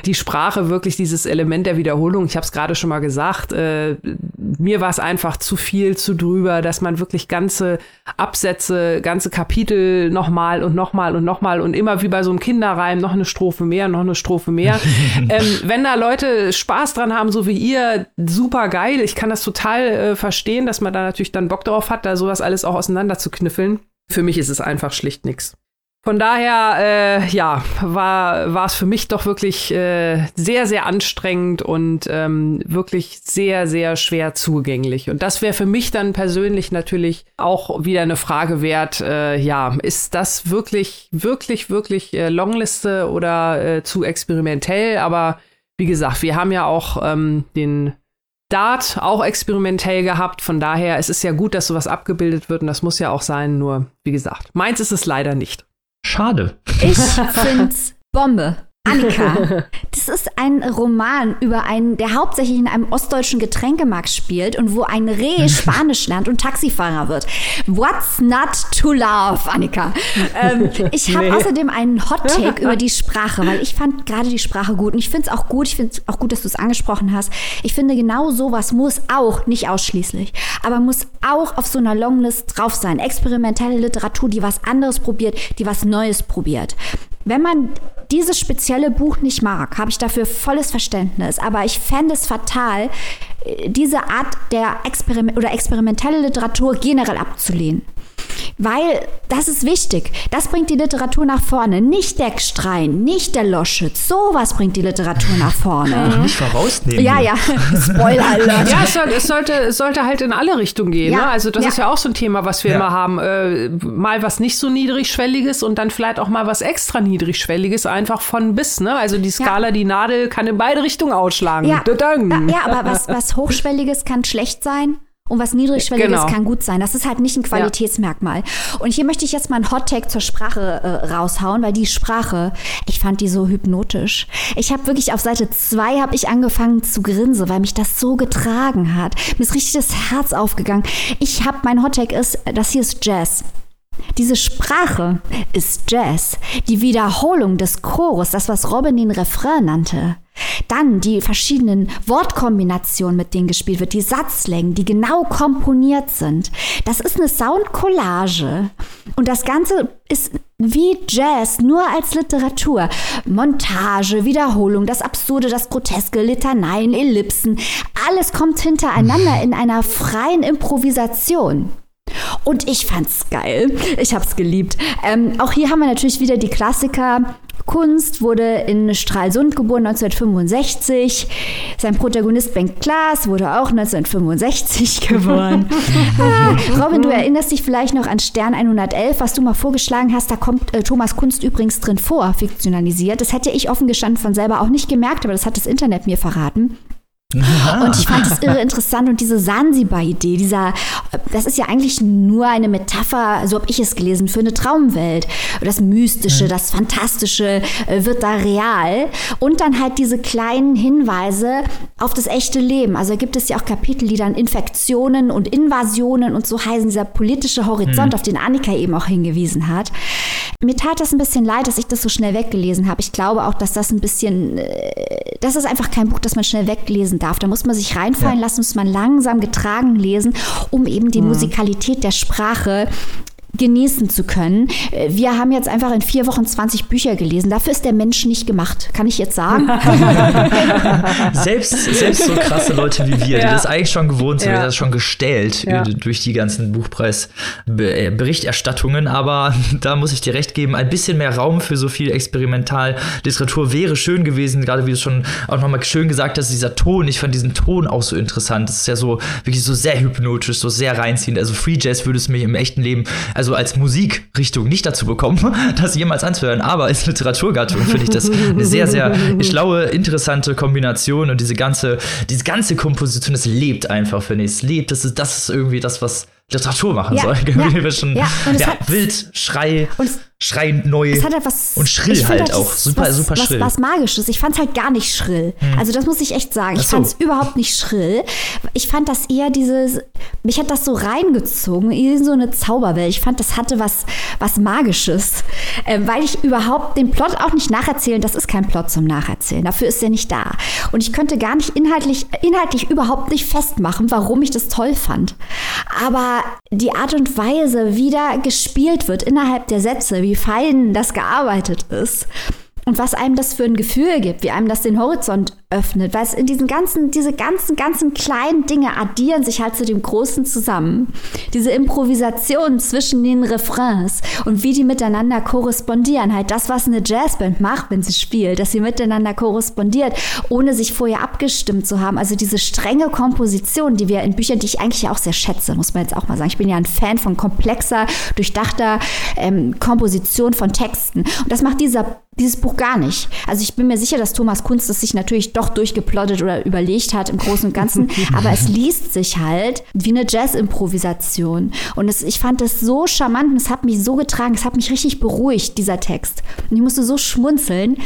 die Sprache, wirklich dieses Element der Wiederholung. Ich habe es gerade schon mal gesagt, äh, mir war es einfach zu viel, zu drüber, dass man wirklich ganze Absätze, ganze Kapitel nochmal und nochmal und nochmal und immer wie bei so einem Kinderreim noch eine Strophe mehr, noch eine Strophe mehr. ähm, wenn da Leute Spaß dran haben, so wie ihr, super geil. Ich kann das total äh, verstehen, dass man da natürlich dann Bock drauf hat, da sowas alles auch auseinander zu kniffeln. Für mich ist es einfach schlicht nichts. Von daher, äh, ja, war es für mich doch wirklich äh, sehr, sehr anstrengend und ähm, wirklich sehr, sehr schwer zugänglich. Und das wäre für mich dann persönlich natürlich auch wieder eine Frage wert. Äh, ja, ist das wirklich, wirklich, wirklich äh, Longliste oder äh, zu experimentell? Aber wie gesagt, wir haben ja auch ähm, den Dart auch experimentell gehabt. Von daher, es ist ja gut, dass sowas abgebildet wird und das muss ja auch sein. Nur, wie gesagt, meins ist es leider nicht. Schade. Ich find's Bombe. Annika, das ist ein Roman über einen, der hauptsächlich in einem ostdeutschen Getränkemarkt spielt und wo ein Reh Spanisch lernt und Taxifahrer wird. What's not to love, Annika? Ähm, ich habe nee. außerdem einen Hot Take über die Sprache, weil ich fand gerade die Sprache gut und ich finde es auch gut. Ich finde es auch gut, dass du es angesprochen hast. Ich finde genau sowas muss auch nicht ausschließlich, aber muss auch auf so einer Longlist drauf sein. Experimentelle Literatur, die was anderes probiert, die was Neues probiert. Wenn man dieses spezielle Buch nicht mag, habe ich dafür volles Verständnis. Aber ich fände es fatal, diese Art der Experiment oder experimentelle Literatur generell abzulehnen. Weil das ist wichtig. Das bringt die Literatur nach vorne. Nicht der Gstrein, nicht der Loschitz. Sowas bringt die Literatur nach vorne. Nicht vorausnehmen. Ja, ja. Spoiler Alert. Ja, es, sollte, es sollte halt in alle Richtungen gehen. Ja. Ne? Also das ja. ist ja auch so ein Thema, was wir ja. immer haben. Äh, mal was nicht so niedrigschwelliges und dann vielleicht auch mal was extra niedrigschwelliges, einfach von bis. Ne? Also die Skala, die Nadel kann in beide Richtungen ausschlagen. Ja, ja aber was, was Hochschwelliges kann schlecht sein. Und was Niedrigschwelliges genau. kann gut sein. Das ist halt nicht ein Qualitätsmerkmal. Ja. Und hier möchte ich jetzt mal einen Hottake zur Sprache äh, raushauen, weil die Sprache, ich fand die so hypnotisch. Ich habe wirklich auf Seite zwei habe ich angefangen zu grinsen, weil mich das so getragen hat. Mir ist richtig das Herz aufgegangen. Ich habe, mein Hottake ist, das hier ist Jazz. Diese Sprache ist Jazz, die Wiederholung des Chorus, das was Robin den Refrain nannte. Dann die verschiedenen Wortkombinationen, mit denen gespielt wird, die Satzlängen, die genau komponiert sind. Das ist eine Soundcollage. Und das Ganze ist wie Jazz, nur als Literatur. Montage, Wiederholung, das Absurde, das Groteske, Litaneien, Ellipsen. Alles kommt hintereinander in einer freien Improvisation. Und ich fand's geil. Ich hab's geliebt. Ähm, auch hier haben wir natürlich wieder die Klassiker. Kunst wurde in Stralsund geboren 1965. Sein Protagonist Ben Klaas wurde auch 1965 geboren. ah, Robin, du erinnerst dich vielleicht noch an Stern 111, was du mal vorgeschlagen hast. Da kommt äh, Thomas Kunst übrigens drin vor, fiktionalisiert. Das hätte ich offen gestanden von selber auch nicht gemerkt, aber das hat das Internet mir verraten. Und ich fand das irre interessant und diese Sansibar-Idee, dieser, das ist ja eigentlich nur eine Metapher, so habe ich es gelesen, für eine Traumwelt. Das Mystische, mhm. das Fantastische äh, wird da real. Und dann halt diese kleinen Hinweise auf das echte Leben. Also gibt es ja auch Kapitel, die dann Infektionen und Invasionen und so heißen, dieser politische Horizont, mhm. auf den Annika eben auch hingewiesen hat. Mir tat das ein bisschen leid, dass ich das so schnell weggelesen habe. Ich glaube auch, dass das ein bisschen, äh, das ist einfach kein Buch, das man schnell weglesen darf. Da muss man sich reinfallen ja. lassen, muss man langsam getragen lesen, um eben die mhm. Musikalität der Sprache genießen zu können. Äh, wir haben jetzt einfach in vier Wochen 20 Bücher gelesen. Dafür ist der Mensch nicht gemacht, kann ich jetzt sagen. selbst, selbst so krasse Leute wie wir, ja. die das eigentlich schon gewohnt sind, ja. das schon gestellt ja. durch die ganzen Buchpreisberichterstattungen. Aber da muss ich dir recht geben, ein bisschen mehr Raum für so viel Experimentalliteratur wäre schön gewesen. Gerade wie du schon auch nochmal schön gesagt hast, dieser Ton, ich fand diesen Ton auch so interessant. Das ist ja so wirklich so sehr hypnotisch, so sehr reinziehend. Also Free Jazz würde es mir im echten Leben also als Musikrichtung nicht dazu bekommen, das jemals anzuhören, aber als Literaturgattung finde ich das eine sehr, sehr schlaue, interessante Kombination und diese ganze, diese ganze Komposition, das lebt einfach, finde ich. Es lebt, das ist, das ist irgendwie das, was Literatur machen ja, soll. Ja, schon, ja, ja wild, Schrei, Schrei neu etwas, und schrill halt auch. Super, was, super schrill. Was, was Magisches. Ich fand es halt gar nicht schrill. Hm. Also das muss ich echt sagen. Ich so. fand es überhaupt nicht schrill. Ich fand das eher dieses, mich hat das so reingezogen in so eine Zauberwelt. Ich fand, das hatte was, was Magisches. Äh, weil ich überhaupt den Plot auch nicht nacherzählen, das ist kein Plot zum Nacherzählen. Dafür ist er nicht da. Und ich könnte gar nicht inhaltlich, inhaltlich überhaupt nicht festmachen, warum ich das toll fand. Aber die Art und Weise, wie da gespielt wird innerhalb der Sätze, wie fein das gearbeitet ist und was einem das für ein Gefühl gibt, wie einem das den Horizont öffnet, weil es in diesen ganzen, diese ganzen, ganzen kleinen Dinge addieren sich halt zu dem Großen zusammen. Diese Improvisation zwischen den Refrains und wie die miteinander korrespondieren. Halt das, was eine Jazzband macht, wenn sie spielt, dass sie miteinander korrespondiert, ohne sich vorher abgestimmt zu haben. Also diese strenge Komposition, die wir in Büchern, die ich eigentlich auch sehr schätze, muss man jetzt auch mal sagen. Ich bin ja ein Fan von komplexer, durchdachter ähm, Komposition von Texten. Und das macht dieser dieses Buch gar nicht. Also ich bin mir sicher, dass Thomas Kunst es sich natürlich doch durchgeplottet oder überlegt hat im Großen und Ganzen, aber es liest sich halt wie eine Jazz-Improvisation. Und es, ich fand das so charmant und es hat mich so getragen, es hat mich richtig beruhigt, dieser Text. Und ich musste so schmunzeln.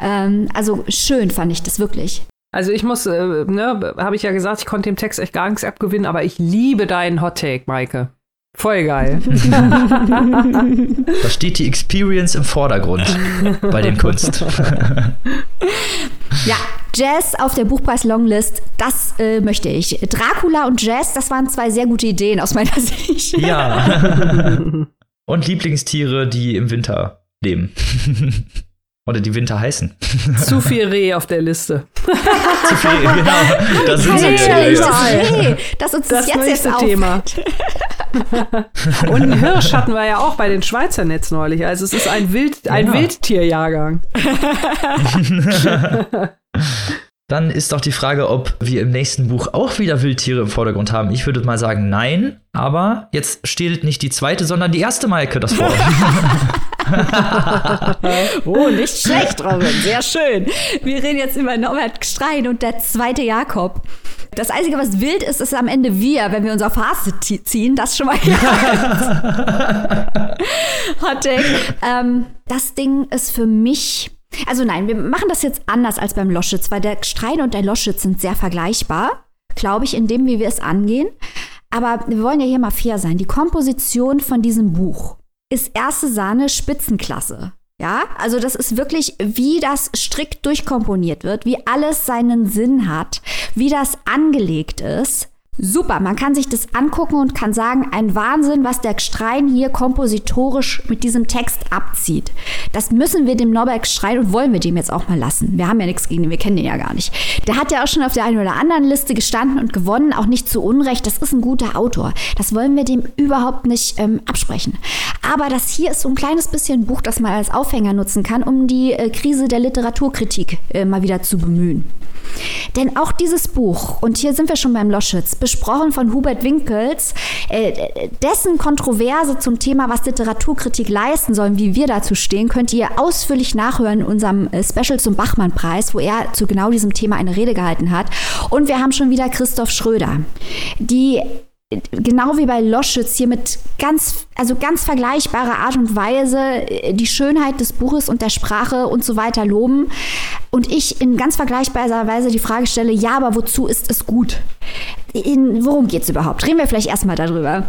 Ähm, also schön fand ich das wirklich. Also ich muss, äh, ne, habe ich ja gesagt, ich konnte dem Text echt gar nichts abgewinnen, aber ich liebe deinen Hot Take, Maike. Voll geil. da steht die Experience im Vordergrund bei den Kunst. ja, Jazz auf der Buchpreis-Longlist, das äh, möchte ich. Dracula und Jazz, das waren zwei sehr gute Ideen aus meiner Sicht. Ja. Und Lieblingstiere, die im Winter leben. Oder die Winter heißen. Zu viel Reh auf der Liste. Zu viel, genau. Da sind hey, sie hey, Reh. Das ist das jetzt nächste jetzt Thema. Und ein Hirsch hatten wir ja auch bei den Schweizer Netz neulich. Also es ist ein, Wild, ein ja. Wildtierjahrgang. Dann ist doch die Frage, ob wir im nächsten Buch auch wieder Wildtiere im Vordergrund haben. Ich würde mal sagen, nein. Aber jetzt steht nicht die zweite, sondern die erste Maike das vor. oh, nicht schlecht, Robin. Sehr schön. Wir reden jetzt über Norbert Strein und der zweite Jakob. Das Einzige, was wild ist, ist am Ende wir, wenn wir uns auf Hase ziehen. Das schon mal Hot. Ähm, das Ding ist für mich also nein, wir machen das jetzt anders als beim Loschitz, weil der Strein und der Loschitz sind sehr vergleichbar, glaube ich, in dem, wie wir es angehen. Aber wir wollen ja hier mal fair sein. Die Komposition von diesem Buch ist erste Sahne Spitzenklasse. Ja, also das ist wirklich, wie das strikt durchkomponiert wird, wie alles seinen Sinn hat, wie das angelegt ist. Super, man kann sich das angucken und kann sagen, ein Wahnsinn, was der Strein hier kompositorisch mit diesem Text abzieht. Das müssen wir dem Norberg Strein und wollen wir dem jetzt auch mal lassen. Wir haben ja nichts gegen ihn, wir kennen ihn ja gar nicht. Der hat ja auch schon auf der einen oder anderen Liste gestanden und gewonnen, auch nicht zu Unrecht. Das ist ein guter Autor. Das wollen wir dem überhaupt nicht ähm, absprechen. Aber das hier ist so ein kleines bisschen Buch, das man als Aufhänger nutzen kann, um die äh, Krise der Literaturkritik äh, mal wieder zu bemühen. Denn auch dieses Buch, und hier sind wir schon beim Loschitz, besprochen von Hubert Winkels, äh, dessen Kontroverse zum Thema, was Literaturkritik leisten soll, wie wir dazu stehen, könnt ihr ausführlich nachhören in unserem äh, Special zum Bachmann-Preis, wo er zu genau diesem Thema eine Rede gehalten hat. Und wir haben schon wieder Christoph Schröder. Die genau wie bei Loschitz hier mit ganz, also ganz vergleichbarer Art und Weise äh, die Schönheit des Buches und der Sprache und so weiter loben. Und ich in ganz vergleichbarer Weise die Frage stelle, ja, aber wozu ist es gut? In, worum geht es überhaupt? Reden wir vielleicht erstmal darüber.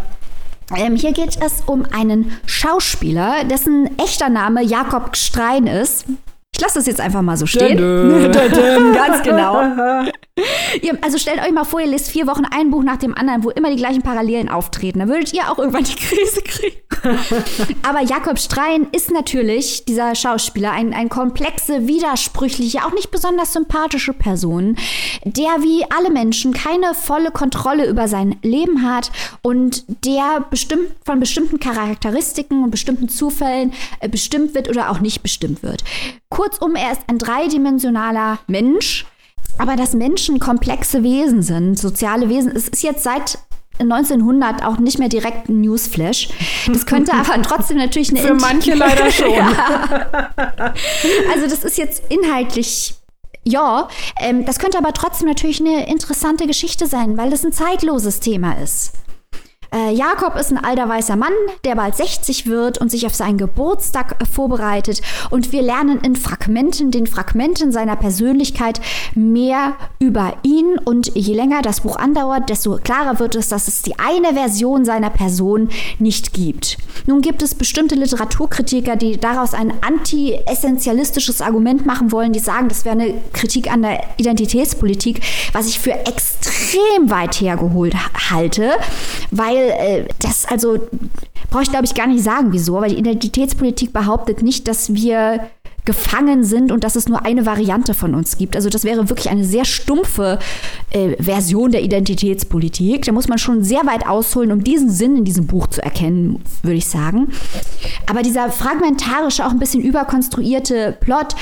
Ähm, hier geht es um einen Schauspieler, dessen echter Name Jakob Strein ist. Ich lasse das jetzt einfach mal so stehen. Dün. Dün, ganz genau. also stellt euch mal vor, ihr lest vier Wochen ein Buch nach dem anderen, wo immer die gleichen Parallelen auftreten. Da würdet ihr auch irgendwann die Krise kriegen. Aber Jakob Strein ist natürlich, dieser Schauspieler, ein, ein komplexe, widersprüchliche, auch nicht besonders sympathische Person, der wie alle Menschen keine volle Kontrolle über sein Leben hat und der bestimmt von bestimmten Charakteristiken und bestimmten Zufällen äh, bestimmt wird oder auch nicht bestimmt wird. Kurzum, er ist ein dreidimensionaler Mensch, aber dass Menschen komplexe Wesen sind, soziale Wesen, es ist jetzt seit 1900 auch nicht mehr direkt ein Newsflash. Das könnte aber trotzdem natürlich eine... Für manche leider schon. ja. Also das ist jetzt inhaltlich ja, ähm, das könnte aber trotzdem natürlich eine interessante Geschichte sein, weil das ein zeitloses Thema ist. Äh, Jakob ist ein alter weißer Mann, der bald 60 wird und sich auf seinen Geburtstag äh, vorbereitet. Und wir lernen in Fragmenten, den Fragmenten seiner Persönlichkeit mehr über ihn. Und je länger das Buch andauert, desto klarer wird es, dass es die eine Version seiner Person nicht gibt. Nun gibt es bestimmte Literaturkritiker, die daraus ein anti-essentialistisches Argument machen wollen, die sagen, das wäre eine Kritik an der Identitätspolitik, was ich für extrem weit hergeholt halte, weil äh, das also brauche ich glaube ich gar nicht sagen, wieso, weil die Identitätspolitik behauptet nicht, dass wir gefangen sind und dass es nur eine Variante von uns gibt. Also das wäre wirklich eine sehr stumpfe äh, Version der Identitätspolitik. Da muss man schon sehr weit ausholen, um diesen Sinn in diesem Buch zu erkennen, würde ich sagen. Aber dieser fragmentarische, auch ein bisschen überkonstruierte Plot,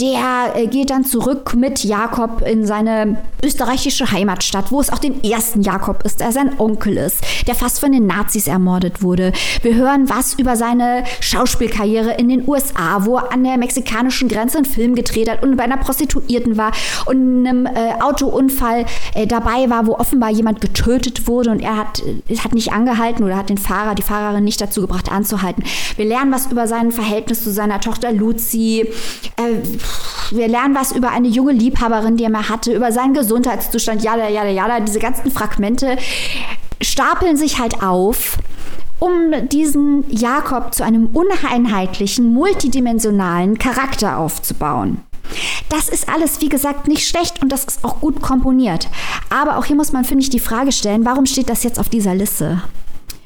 der äh, geht dann zurück mit Jakob in seine österreichische Heimatstadt, wo es auch den ersten Jakob ist, der sein Onkel ist, der fast von den Nazis ermordet wurde. Wir hören was über seine Schauspielkarriere in den USA, wo er an der mexikanischen Grenze einen Film gedreht hat und bei einer Prostituierten war und einem äh, Autounfall äh, dabei war, wo offenbar jemand getötet wurde und er hat, äh, hat nicht angehalten oder hat den Fahrer, die Fahrerin nicht dazu gebracht anzuhalten. Wir lernen was über sein Verhältnis zu seiner Tochter Lucy äh, wir lernen was über eine junge Liebhaberin, die er mal hatte, über seinen Gesundheitszustand, jada, jada, jada. Diese ganzen Fragmente stapeln sich halt auf um diesen Jakob zu einem uneinheitlichen, multidimensionalen Charakter aufzubauen. Das ist alles, wie gesagt, nicht schlecht und das ist auch gut komponiert. Aber auch hier muss man, finde ich, die Frage stellen, warum steht das jetzt auf dieser Liste?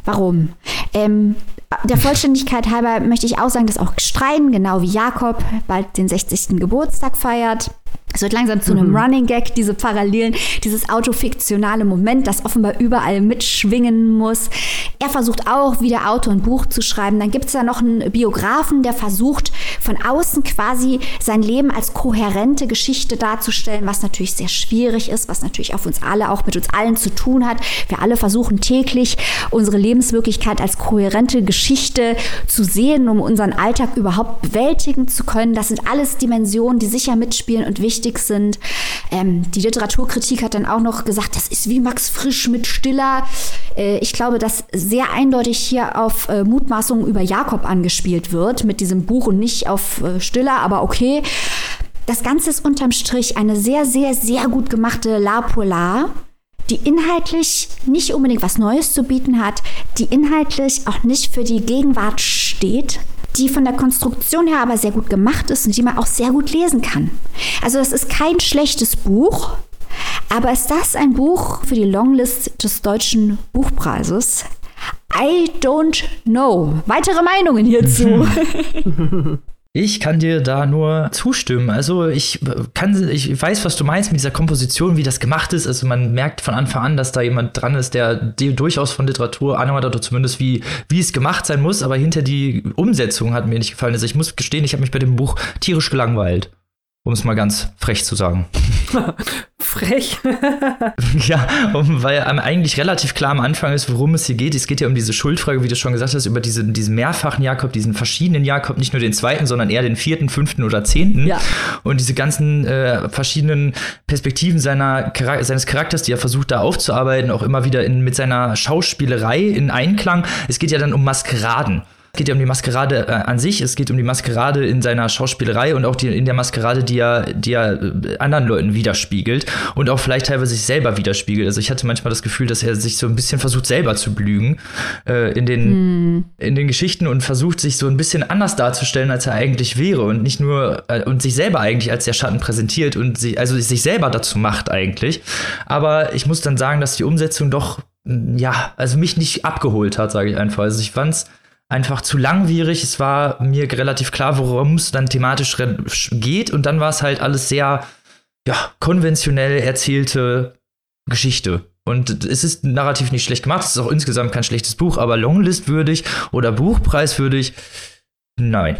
Warum? Ähm, der Vollständigkeit halber möchte ich auch sagen, dass auch Streiten, genau wie Jakob, bald den 60. Geburtstag feiert. Es wird langsam zu einem mhm. Running Gag, diese Parallelen, dieses autofiktionale Moment, das offenbar überall mitschwingen muss. Er versucht auch wieder Auto und Buch zu schreiben. Dann gibt es da noch einen Biografen, der versucht, von außen quasi sein Leben als kohärente Geschichte darzustellen, was natürlich sehr schwierig ist, was natürlich auf uns alle, auch mit uns allen zu tun hat. Wir alle versuchen täglich, unsere Lebenswirklichkeit als kohärente Geschichte zu sehen, um unseren Alltag überhaupt bewältigen zu können. Das sind alles Dimensionen, die sicher mitspielen und wichtig wichtig sind. Ähm, die Literaturkritik hat dann auch noch gesagt, das ist wie Max Frisch mit Stiller. Äh, ich glaube, dass sehr eindeutig hier auf äh, Mutmaßungen über Jakob angespielt wird mit diesem Buch und nicht auf äh, Stiller, aber okay. Das Ganze ist unterm Strich eine sehr, sehr, sehr gut gemachte La Polar die inhaltlich nicht unbedingt was Neues zu bieten hat, die inhaltlich auch nicht für die Gegenwart steht, die von der Konstruktion her aber sehr gut gemacht ist und die man auch sehr gut lesen kann. Also das ist kein schlechtes Buch, aber ist das ein Buch für die Longlist des deutschen Buchpreises? I don't know. Weitere Meinungen hierzu? Ich kann dir da nur zustimmen. Also ich kann, ich weiß, was du meinst mit dieser Komposition, wie das gemacht ist. Also man merkt von Anfang an, dass da jemand dran ist, der durchaus von Literatur Ahnung hat oder zumindest wie, wie es gemacht sein muss. Aber hinter die Umsetzung hat mir nicht gefallen. Also ich muss gestehen, ich habe mich bei dem Buch tierisch gelangweilt. Um es mal ganz frech zu sagen. frech. ja, weil eigentlich relativ klar am Anfang ist, worum es hier geht. Es geht ja um diese Schuldfrage, wie du schon gesagt hast, über diese, diesen mehrfachen Jakob, diesen verschiedenen Jakob, nicht nur den zweiten, sondern eher den vierten, fünften oder zehnten. Ja. Und diese ganzen äh, verschiedenen Perspektiven seiner, seines Charakters, die er versucht da aufzuarbeiten, auch immer wieder in, mit seiner Schauspielerei in Einklang. Es geht ja dann um Maskeraden. Es geht ja um die Maskerade äh, an sich, es geht um die Maskerade in seiner Schauspielerei und auch die, in der Maskerade, die er, die er äh, anderen Leuten widerspiegelt und auch vielleicht teilweise sich selber widerspiegelt. Also ich hatte manchmal das Gefühl, dass er sich so ein bisschen versucht, selber zu belügen äh, in, den, hm. in den Geschichten und versucht, sich so ein bisschen anders darzustellen, als er eigentlich wäre und nicht nur äh, und sich selber eigentlich als der Schatten präsentiert und sie, also sich selber dazu macht eigentlich. Aber ich muss dann sagen, dass die Umsetzung doch ja, also mich nicht abgeholt hat, sage ich einfach. Also ich fand's einfach zu langwierig. Es war mir relativ klar, worum es dann thematisch geht. Und dann war es halt alles sehr ja, konventionell erzählte Geschichte. Und es ist narrativ nicht schlecht gemacht. Es ist auch insgesamt kein schlechtes Buch, aber Longlist-würdig oder Buchpreiswürdig Nein.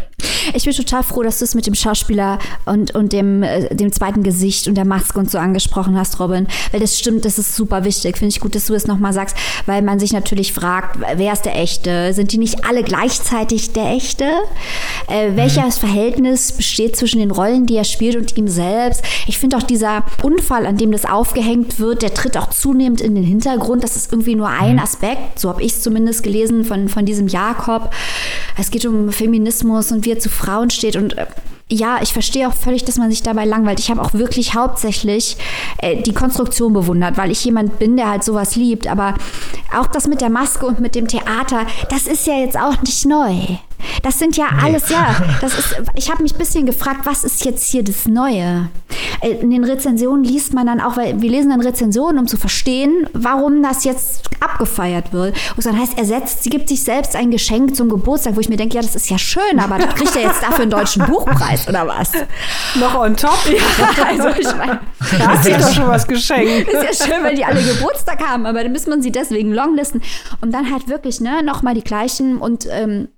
Ich bin total froh, dass du es mit dem Schauspieler und, und dem, äh, dem zweiten Gesicht und der Maske und so angesprochen hast, Robin. Weil das stimmt, das ist super wichtig. Finde ich gut, dass du es nochmal sagst, weil man sich natürlich fragt, wer ist der Echte? Sind die nicht alle gleichzeitig der Echte? Äh, welches mhm. Verhältnis besteht zwischen den Rollen, die er spielt und ihm selbst? Ich finde auch dieser Unfall, an dem das aufgehängt wird, der tritt auch zunehmend in den Hintergrund. Das ist irgendwie nur ein mhm. Aspekt, so habe ich es zumindest gelesen von, von diesem Jakob. Es geht um Feminismus Feminismus und wie er zu Frauen steht und äh, ja, ich verstehe auch völlig, dass man sich dabei langweilt. Ich habe auch wirklich hauptsächlich äh, die Konstruktion bewundert, weil ich jemand bin, der halt sowas liebt. Aber auch das mit der Maske und mit dem Theater, das ist ja jetzt auch nicht neu. Das sind ja nee. alles, ja, das ist, ich habe mich ein bisschen gefragt, was ist jetzt hier das Neue? Äh, in den Rezensionen liest man dann auch, weil wir lesen dann Rezensionen, um zu verstehen, warum das jetzt abgefeiert wird. Und dann heißt, er setzt, sie gibt sich selbst ein Geschenk zum Geburtstag, wo ich mir denke, ja, das ist ja schön, aber das kriegt er jetzt dafür einen deutschen Buchpreis oder was? Noch on top? Ja, also ich meine, da hat sich doch schon was geschenkt. Ist ja schön, wenn die alle Geburtstag haben, aber dann müssen man sie deswegen longlisten. Und dann halt wirklich, ne, nochmal die gleichen und ähm,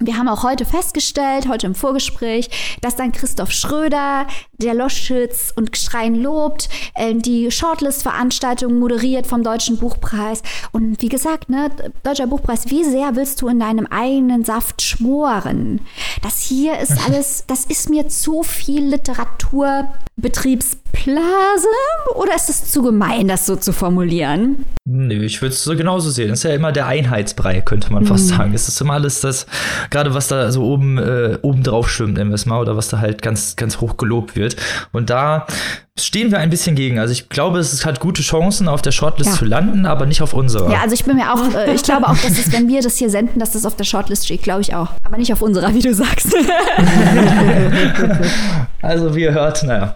wir haben auch heute festgestellt, heute im Vorgespräch, dass dann Christoph Schröder, der Loschütz und Schreien lobt, äh, die Shortlist-Veranstaltung moderiert vom Deutschen Buchpreis. Und wie gesagt, ne, Deutscher Buchpreis, wie sehr willst du in deinem eigenen Saft schmoren? Das hier ist alles, das ist mir zu viel Literaturbetriebs Blase? Oder ist es zu gemein, das so zu formulieren? Nö, ich würde es so genauso sehen. Es ist ja immer der Einheitsbrei, könnte man fast mhm. sagen. Es ist immer alles das, gerade was da so oben, äh, oben drauf schwimmt, nennen wir es mal, oder was da halt ganz, ganz hoch gelobt wird. Und da stehen wir ein bisschen gegen. Also ich glaube, es hat gute Chancen, auf der Shortlist ja. zu landen, aber nicht auf unserer. Ja, also ich bin mir auch, äh, ich glaube auch, dass es, wenn wir das hier senden, dass das auf der Shortlist steht, glaube ich auch. Aber nicht auf unserer, wie du sagst. also wie ihr hört, naja.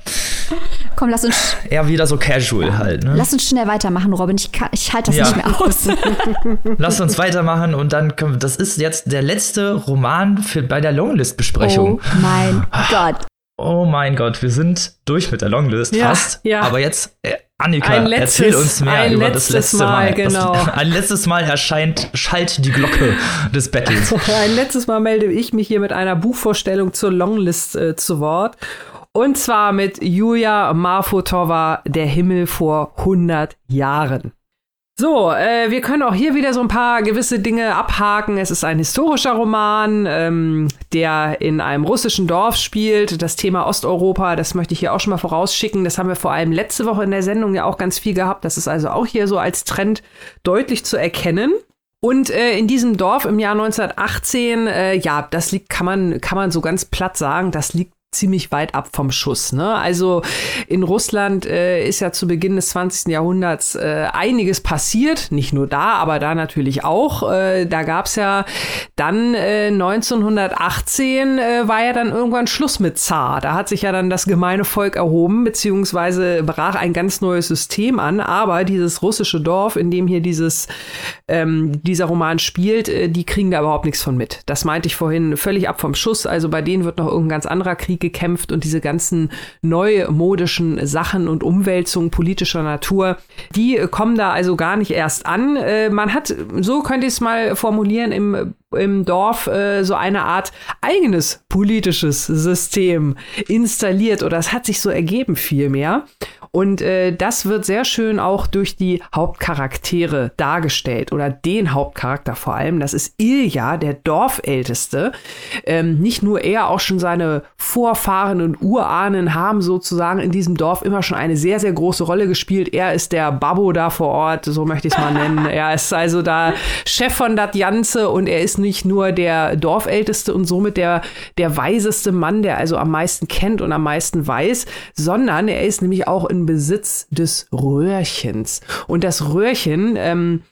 Komm, lass uns. Eher wieder so casual halt. Ne? Lass uns schnell weitermachen, Robin. Ich, ich halte das ja. nicht mehr aus. lass uns weitermachen und dann können, das ist jetzt der letzte Roman für, bei der Longlist-Besprechung. Oh mein Gott. Oh mein Gott, wir sind durch mit der Longlist ja, fast. Ja. Aber jetzt, äh, Annika, letztes, erzähl uns mehr über das letzte Mal. Mal. Genau. Das, ein letztes Mal erscheint, schallt die Glocke des Battles. ein letztes Mal melde ich mich hier mit einer Buchvorstellung zur Longlist äh, zu Wort. Und zwar mit Julia Marfotova, Der Himmel vor 100 Jahren. So, äh, wir können auch hier wieder so ein paar gewisse Dinge abhaken. Es ist ein historischer Roman, ähm, der in einem russischen Dorf spielt. Das Thema Osteuropa, das möchte ich hier auch schon mal vorausschicken. Das haben wir vor allem letzte Woche in der Sendung ja auch ganz viel gehabt. Das ist also auch hier so als Trend deutlich zu erkennen. Und äh, in diesem Dorf im Jahr 1918, äh, ja, das liegt, kann man, kann man so ganz platt sagen, das liegt ziemlich weit ab vom Schuss. Ne? Also in Russland äh, ist ja zu Beginn des 20. Jahrhunderts äh, einiges passiert, nicht nur da, aber da natürlich auch. Äh, da gab's ja dann äh, 1918 äh, war ja dann irgendwann Schluss mit Zar. Da hat sich ja dann das gemeine Volk erhoben, beziehungsweise brach ein ganz neues System an. Aber dieses russische Dorf, in dem hier dieses ähm, dieser Roman spielt, äh, die kriegen da überhaupt nichts von mit. Das meinte ich vorhin völlig ab vom Schuss. Also bei denen wird noch irgendein ganz anderer Krieg gekämpft und diese ganzen neumodischen Sachen und Umwälzungen politischer Natur, die kommen da also gar nicht erst an. Äh, man hat, so könnte ich es mal formulieren, im im Dorf äh, so eine Art eigenes politisches System installiert oder es hat sich so ergeben vielmehr. Und äh, das wird sehr schön auch durch die Hauptcharaktere dargestellt oder den Hauptcharakter vor allem. Das ist Ilja, der Dorfälteste. Ähm, nicht nur er, auch schon seine Vorfahren und Urahnen haben sozusagen in diesem Dorf immer schon eine sehr, sehr große Rolle gespielt. Er ist der Babbo da vor Ort, so möchte ich es mal nennen. Er ist also da Chef von dat Janze und er ist nicht nur der Dorfälteste und somit der, der weiseste Mann, der also am meisten kennt und am meisten weiß, sondern er ist nämlich auch in Besitz des Röhrchens. Und das Röhrchen, ähm,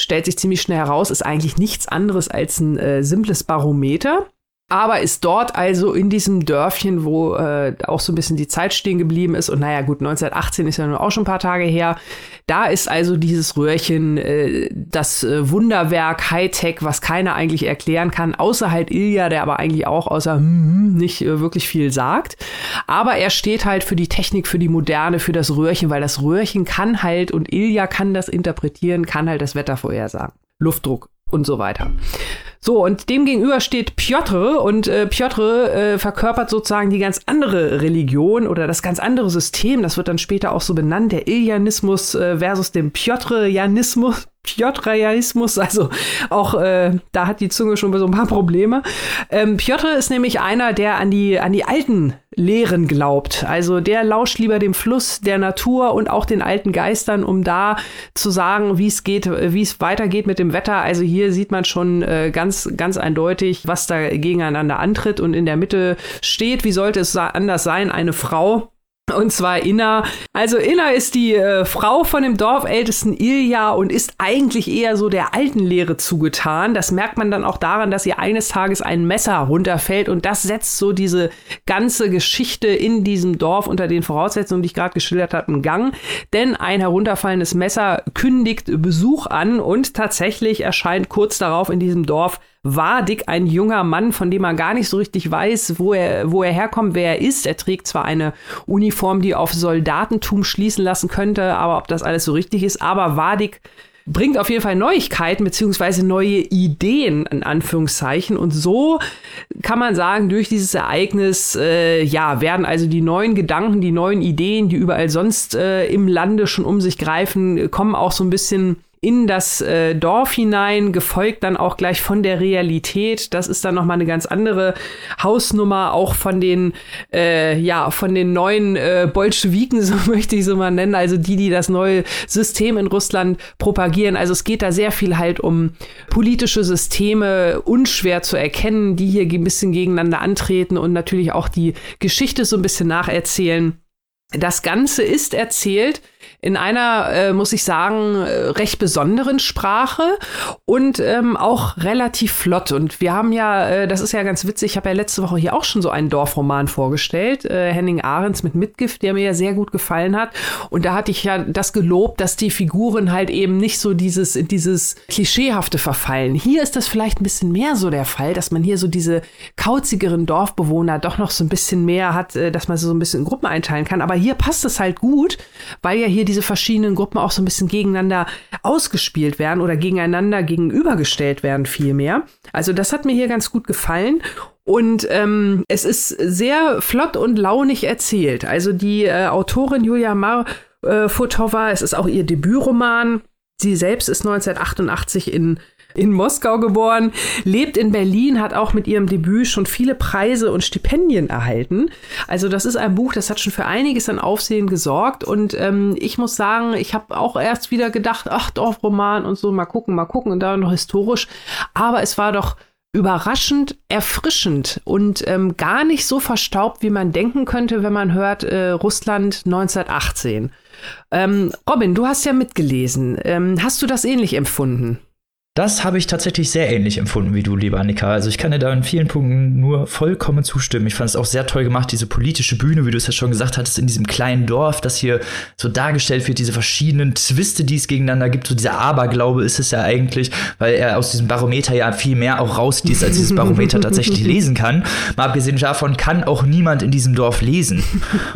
stellt sich ziemlich schnell heraus, ist eigentlich nichts anderes als ein äh, simples Barometer aber ist dort also in diesem Dörfchen, wo äh, auch so ein bisschen die Zeit stehen geblieben ist. Und naja, gut, 1918 ist ja nun auch schon ein paar Tage her. Da ist also dieses Röhrchen äh, das äh, Wunderwerk Hightech, was keiner eigentlich erklären kann, außer halt Ilja, der aber eigentlich auch außer hm, nicht äh, wirklich viel sagt. Aber er steht halt für die Technik, für die Moderne, für das Röhrchen, weil das Röhrchen kann halt und Ilja kann das interpretieren, kann halt das Wetter vorhersagen. Luftdruck und so weiter. So, und dem gegenüber steht Piotr und äh, Piotr äh, verkörpert sozusagen die ganz andere Religion oder das ganz andere System. Das wird dann später auch so benannt, der Iljanismus äh, versus dem Piotrianismus. Piotrianismus, also auch äh, da hat die Zunge schon so ein paar Probleme. Ähm, Piotr ist nämlich einer, der an die, an die alten Lehren glaubt. Also der lauscht lieber dem Fluss der Natur und auch den alten Geistern, um da zu sagen, wie es geht, wie es weitergeht mit dem Wetter. Also hier sieht man schon äh, ganz, ganz eindeutig, was da gegeneinander antritt und in der Mitte steht, wie sollte es anders sein, eine Frau, und zwar Inna. Also Inna ist die äh, Frau von dem Dorfältesten Ilja und ist eigentlich eher so der alten Lehre zugetan. Das merkt man dann auch daran, dass ihr eines Tages ein Messer runterfällt und das setzt so diese ganze Geschichte in diesem Dorf unter den Voraussetzungen, die ich gerade geschildert habe, in Gang. Denn ein herunterfallendes Messer kündigt Besuch an und tatsächlich erscheint kurz darauf in diesem Dorf Wadig, ein junger Mann, von dem man gar nicht so richtig weiß, wo er, wo er herkommt, wer er ist. Er trägt zwar eine Uniform, die auf Soldatentum schließen lassen könnte, aber ob das alles so richtig ist. Aber Wadig bringt auf jeden Fall Neuigkeiten beziehungsweise neue Ideen in Anführungszeichen und so kann man sagen durch dieses Ereignis äh, ja werden also die neuen Gedanken die neuen Ideen die überall sonst äh, im Lande schon um sich greifen kommen auch so ein bisschen in das äh, Dorf hinein, gefolgt dann auch gleich von der Realität. Das ist dann nochmal eine ganz andere Hausnummer, auch von den, äh, ja, von den neuen äh, Bolschewiken, so möchte ich so mal nennen, also die, die das neue System in Russland propagieren. Also es geht da sehr viel halt um politische Systeme, unschwer zu erkennen, die hier ein bisschen gegeneinander antreten und natürlich auch die Geschichte so ein bisschen nacherzählen. Das Ganze ist erzählt in einer, äh, muss ich sagen, äh, recht besonderen Sprache und ähm, auch relativ flott. Und wir haben ja, äh, das ist ja ganz witzig, ich habe ja letzte Woche hier auch schon so einen Dorfroman vorgestellt, äh, Henning Ahrens mit Mitgift, der mir ja sehr gut gefallen hat. Und da hatte ich ja das gelobt, dass die Figuren halt eben nicht so dieses, dieses Klischeehafte verfallen. Hier ist das vielleicht ein bisschen mehr so der Fall, dass man hier so diese kauzigeren Dorfbewohner doch noch so ein bisschen mehr hat, äh, dass man sie so ein bisschen in Gruppen einteilen kann. Aber hier passt es halt gut, weil ja hier die diese verschiedenen Gruppen auch so ein bisschen gegeneinander ausgespielt werden oder gegeneinander gegenübergestellt werden vielmehr. Also das hat mir hier ganz gut gefallen. Und ähm, es ist sehr flott und launig erzählt. Also die äh, Autorin Julia Marfutova, äh, es ist auch ihr Debütroman. Sie selbst ist 1988 in in Moskau geboren, lebt in Berlin, hat auch mit ihrem Debüt schon viele Preise und Stipendien erhalten. Also das ist ein Buch, das hat schon für einiges an Aufsehen gesorgt. Und ähm, ich muss sagen, ich habe auch erst wieder gedacht, ach, Dorfroman und so, mal gucken, mal gucken und da noch historisch. Aber es war doch überraschend erfrischend und ähm, gar nicht so verstaubt, wie man denken könnte, wenn man hört äh, Russland 1918. Ähm, Robin, du hast ja mitgelesen. Ähm, hast du das ähnlich empfunden? Das habe ich tatsächlich sehr ähnlich empfunden wie du, liebe Annika. Also ich kann dir da in vielen Punkten nur vollkommen zustimmen. Ich fand es auch sehr toll gemacht, diese politische Bühne, wie du es ja schon gesagt hattest, in diesem kleinen Dorf, das hier so dargestellt wird, diese verschiedenen Twiste, die es gegeneinander gibt. So dieser Aberglaube ist es ja eigentlich, weil er aus diesem Barometer ja viel mehr auch rausliest, als dieses Barometer tatsächlich lesen kann. Mal abgesehen davon kann auch niemand in diesem Dorf lesen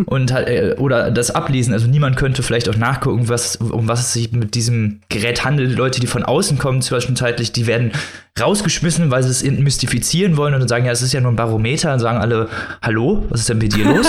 und äh, oder das ablesen. Also niemand könnte vielleicht auch nachgucken, was, um was es sich mit diesem Gerät handelt. Leute, die von außen kommen, zum Beispiel zwischenzeitlich, die werden rausgeschmissen, weil sie es mystifizieren wollen und dann sagen, ja, es ist ja nur ein Barometer und sagen alle, hallo, was ist denn mit dir los?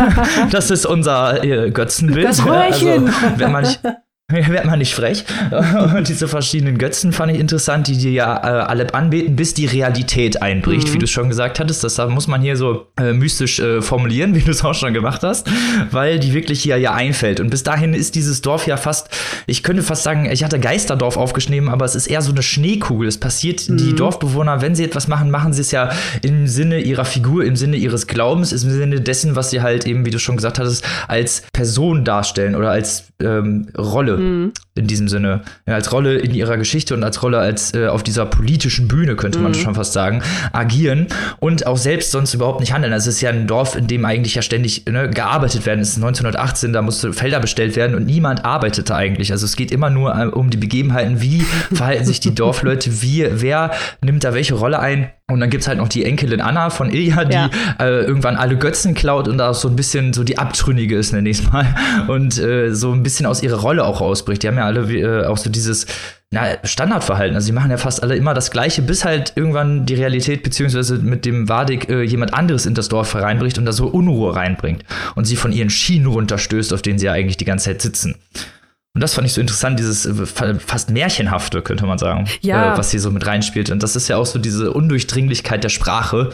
das ist unser äh, Götzenbild. Das Röhrchen. Also, wenn man nicht, Wird man nicht frech. Und diese verschiedenen Götzen fand ich interessant, die dir ja äh, alle anbeten, bis die Realität einbricht, mhm. wie du schon gesagt hattest. Das muss man hier so äh, mystisch äh, formulieren, wie du es auch schon gemacht hast, weil die wirklich hier ja einfällt. Und bis dahin ist dieses Dorf ja fast, ich könnte fast sagen, ich hatte Geisterdorf aufgeschrieben, aber es ist eher so eine Schneekugel. Es passiert, mhm. die Dorfbewohner, wenn sie etwas machen, machen sie es ja im Sinne ihrer Figur, im Sinne ihres Glaubens, im Sinne dessen, was sie halt eben, wie du schon gesagt hattest, als Person darstellen oder als ähm, Rolle mhm. in diesem Sinne. Ja, als Rolle in ihrer Geschichte und als Rolle als äh, auf dieser politischen Bühne, könnte man mhm. schon fast sagen, agieren und auch selbst sonst überhaupt nicht handeln. Also es ist ja ein Dorf, in dem eigentlich ja ständig ne, gearbeitet werden. Es ist 1918, da musste Felder bestellt werden und niemand arbeitete eigentlich. Also es geht immer nur äh, um die Begebenheiten, wie verhalten sich die Dorfleute, wie, wer nimmt da welche Rolle ein. Und dann gibt es halt noch die Enkelin Anna von Ilja, die ja. äh, irgendwann alle Götzen klaut und da so ein bisschen so die Abtrünnige ist, nenne ich es mal. Und äh, so ein bisschen aus ihrer Rolle auch rausbricht. Die haben ja alle äh, auch so dieses na, Standardverhalten. Also sie machen ja fast alle immer das Gleiche, bis halt irgendwann die Realität beziehungsweise mit dem Wadig äh, jemand anderes in das Dorf hereinbricht und da so Unruhe reinbringt. Und sie von ihren Schienen runterstößt, auf denen sie ja eigentlich die ganze Zeit sitzen. Und das fand ich so interessant, dieses äh, fast Märchenhafte, könnte man sagen, ja. äh, was hier so mit reinspielt. Und das ist ja auch so diese Undurchdringlichkeit der Sprache,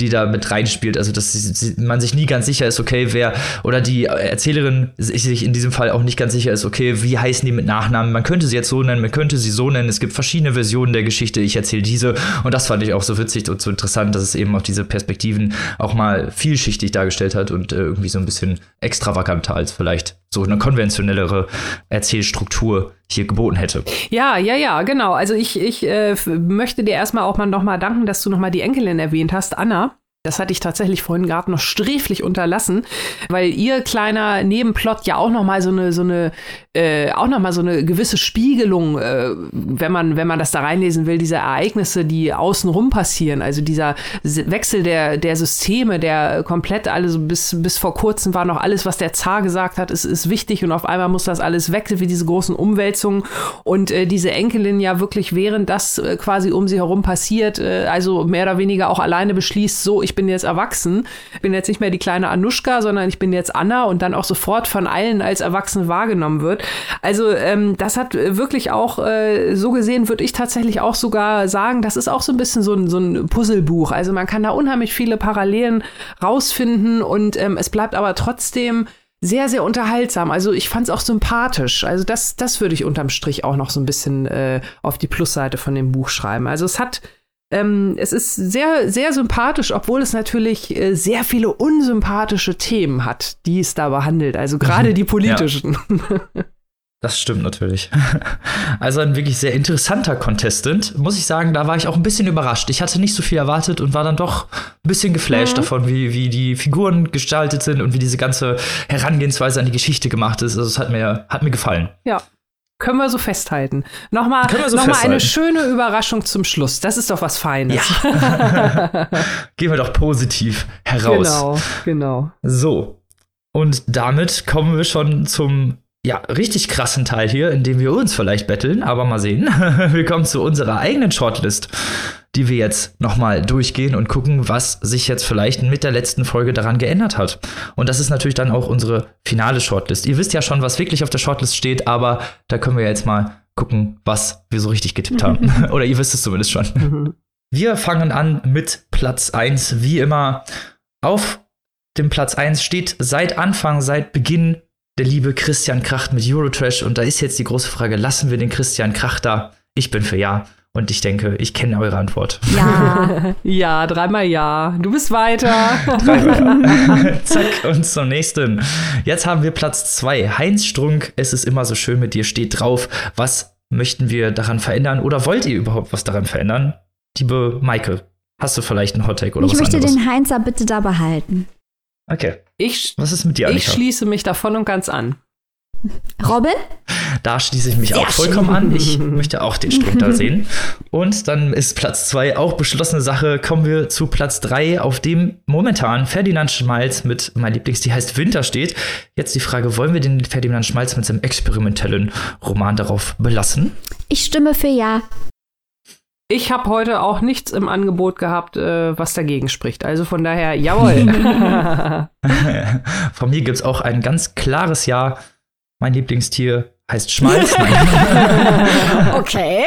die da mit reinspielt. Also, dass man sich nie ganz sicher ist, okay, wer, oder die Erzählerin sich in diesem Fall auch nicht ganz sicher ist, okay, wie heißen die mit Nachnamen? Man könnte sie jetzt so nennen, man könnte sie so nennen. Es gibt verschiedene Versionen der Geschichte. Ich erzähle diese. Und das fand ich auch so witzig und so interessant, dass es eben auch diese Perspektiven auch mal vielschichtig dargestellt hat und äh, irgendwie so ein bisschen extravaganter als vielleicht so eine konventionellere Erzählstruktur hier geboten hätte. Ja, ja, ja, genau. Also ich, ich äh, möchte dir erstmal auch mal nochmal danken, dass du nochmal die Enkelin erwähnt hast, Anna. Das hatte ich tatsächlich vorhin gerade noch sträflich unterlassen, weil ihr kleiner Nebenplot ja auch noch mal so eine so eine äh, auch noch mal so eine gewisse Spiegelung, äh, wenn man wenn man das da reinlesen will, diese Ereignisse, die außenrum passieren, also dieser Wechsel der der Systeme, der komplett alles bis bis vor kurzem war noch alles, was der Zar gesagt hat, ist ist wichtig und auf einmal muss das alles weg, wie diese großen Umwälzungen. Und äh, diese Enkelin ja wirklich während das äh, quasi um sie herum passiert, äh, also mehr oder weniger auch alleine beschließt, so ich ich bin jetzt erwachsen, bin jetzt nicht mehr die kleine Anuschka, sondern ich bin jetzt Anna und dann auch sofort von allen als erwachsen wahrgenommen wird. Also ähm, das hat wirklich auch, äh, so gesehen würde ich tatsächlich auch sogar sagen, das ist auch so ein bisschen so ein, so ein Puzzlebuch. Also man kann da unheimlich viele Parallelen rausfinden und ähm, es bleibt aber trotzdem sehr, sehr unterhaltsam. Also ich fand es auch sympathisch. Also das, das würde ich unterm Strich auch noch so ein bisschen äh, auf die Plusseite von dem Buch schreiben. Also es hat ähm, es ist sehr, sehr sympathisch, obwohl es natürlich äh, sehr viele unsympathische Themen hat, die es da behandelt. Also gerade mhm. die politischen. Ja. Das stimmt natürlich. Also ein wirklich sehr interessanter Contestant. Muss ich sagen, da war ich auch ein bisschen überrascht. Ich hatte nicht so viel erwartet und war dann doch ein bisschen geflasht mhm. davon, wie, wie die Figuren gestaltet sind und wie diese ganze Herangehensweise an die Geschichte gemacht ist. Also es hat mir, hat mir gefallen. Ja, können wir so festhalten. Nochmal, so nochmal eine schöne Überraschung zum Schluss. Das ist doch was Feines. Ja. Gehen wir doch positiv heraus. Genau, genau. So. Und damit kommen wir schon zum ja, richtig krassen Teil hier, in dem wir uns vielleicht betteln, aber mal sehen. wir kommen zu unserer eigenen Shortlist die wir jetzt nochmal durchgehen und gucken, was sich jetzt vielleicht mit der letzten Folge daran geändert hat. Und das ist natürlich dann auch unsere finale Shortlist. Ihr wisst ja schon, was wirklich auf der Shortlist steht, aber da können wir jetzt mal gucken, was wir so richtig getippt haben. Oder ihr wisst es zumindest schon. Mhm. Wir fangen an mit Platz 1, wie immer. Auf dem Platz 1 steht seit Anfang, seit Beginn der liebe Christian Kracht mit Eurotrash. Und da ist jetzt die große Frage, lassen wir den Christian Kracht da? Ich bin für ja. Und ich denke, ich kenne eure Antwort. Ja. ja, dreimal ja. Du bist weiter. dreimal. Zack, und zum nächsten. Jetzt haben wir Platz zwei. Heinz Strunk, es ist immer so schön mit dir, steht drauf. Was möchten wir daran verändern oder wollt ihr überhaupt was daran verändern? Liebe Maike, hast du vielleicht einen Hottake oder ich was möchte anderes? den Heinzer bitte da behalten. Okay. Ich, Was ist mit dir, ich Annika? schließe mich da voll und ganz an. Robin? Da schließe ich mich Sehr auch vollkommen schön. an. Ich möchte auch den Strom da sehen. Und dann ist Platz zwei auch beschlossene Sache. Kommen wir zu Platz drei, auf dem momentan Ferdinand Schmalz mit mein Lieblings, die heißt Winter steht. Jetzt die Frage, wollen wir den Ferdinand Schmalz mit seinem experimentellen Roman darauf belassen? Ich stimme für Ja. Ich habe heute auch nichts im Angebot gehabt, äh, was dagegen spricht. Also von daher, jawohl. Von mir gibt es auch ein ganz klares Ja. Mein Lieblingstier heißt Schmalz. Okay.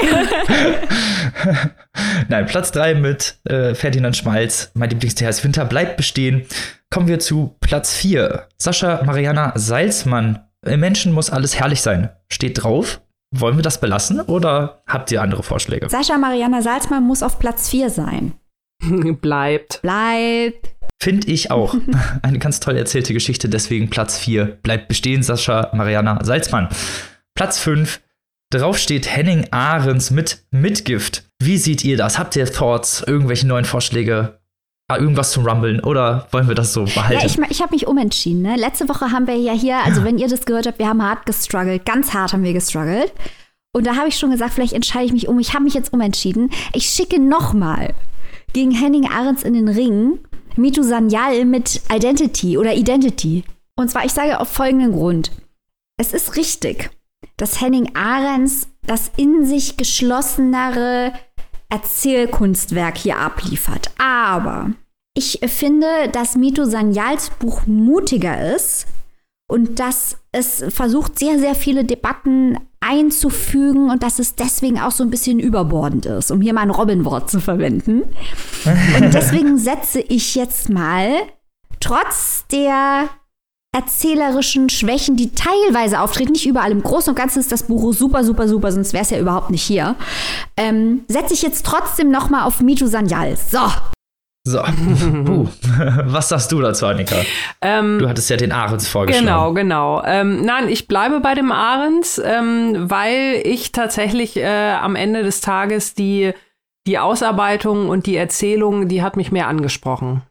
Nein, Platz 3 mit äh, Ferdinand Schmalz. Mein Lieblingstier heißt Winter bleibt bestehen. Kommen wir zu Platz 4. Sascha Mariana Salzmann. Im Menschen muss alles herrlich sein. Steht drauf. Wollen wir das belassen oder habt ihr andere Vorschläge? Sascha Mariana Salzmann muss auf Platz 4 sein. Bleibt. Bleib. Finde ich auch. Eine ganz toll erzählte Geschichte, deswegen Platz 4 bleibt bestehen, Sascha Mariana Salzmann. Platz 5, drauf steht Henning Ahrens mit Mitgift. Wie seht ihr das? Habt ihr Thoughts, irgendwelche neuen Vorschläge, irgendwas zum Rumblen oder wollen wir das so behalten? Ja, ich, ich habe mich umentschieden. Ne? Letzte Woche haben wir ja hier, also wenn ihr das gehört habt, wir haben hart gestruggelt. Ganz hart haben wir gestruggelt. Und da habe ich schon gesagt, vielleicht entscheide ich mich um. Ich habe mich jetzt umentschieden. Ich schicke nochmal gegen Henning Ahrens in den Ring Mitu Sanyal mit Identity oder Identity. Und zwar, ich sage auf folgenden Grund. Es ist richtig, dass Henning Ahrens das in sich geschlossenere Erzählkunstwerk hier abliefert. Aber ich finde, dass Mito Sanyals Buch mutiger ist und dass es versucht, sehr, sehr viele Debatten einzufügen und dass es deswegen auch so ein bisschen überbordend ist, um hier mal ein Robin-Wort zu verwenden. Und deswegen setze ich jetzt mal, trotz der erzählerischen Schwächen, die teilweise auftreten, nicht überall. Im Großen und Ganzen ist das Buch super, super, super, sonst wäre es ja überhaupt nicht hier. Ähm, setze ich jetzt trotzdem noch mal auf Mitu Sanyal. So, So, Puh. was sagst du dazu, Annika? Ähm, Du hattest ja den Ahrens vorgeschlagen. Genau, genau. Ähm, nein, ich bleibe bei dem Ahrens, ähm, weil ich tatsächlich äh, am Ende des Tages die, die Ausarbeitung und die Erzählung, die hat mich mehr angesprochen.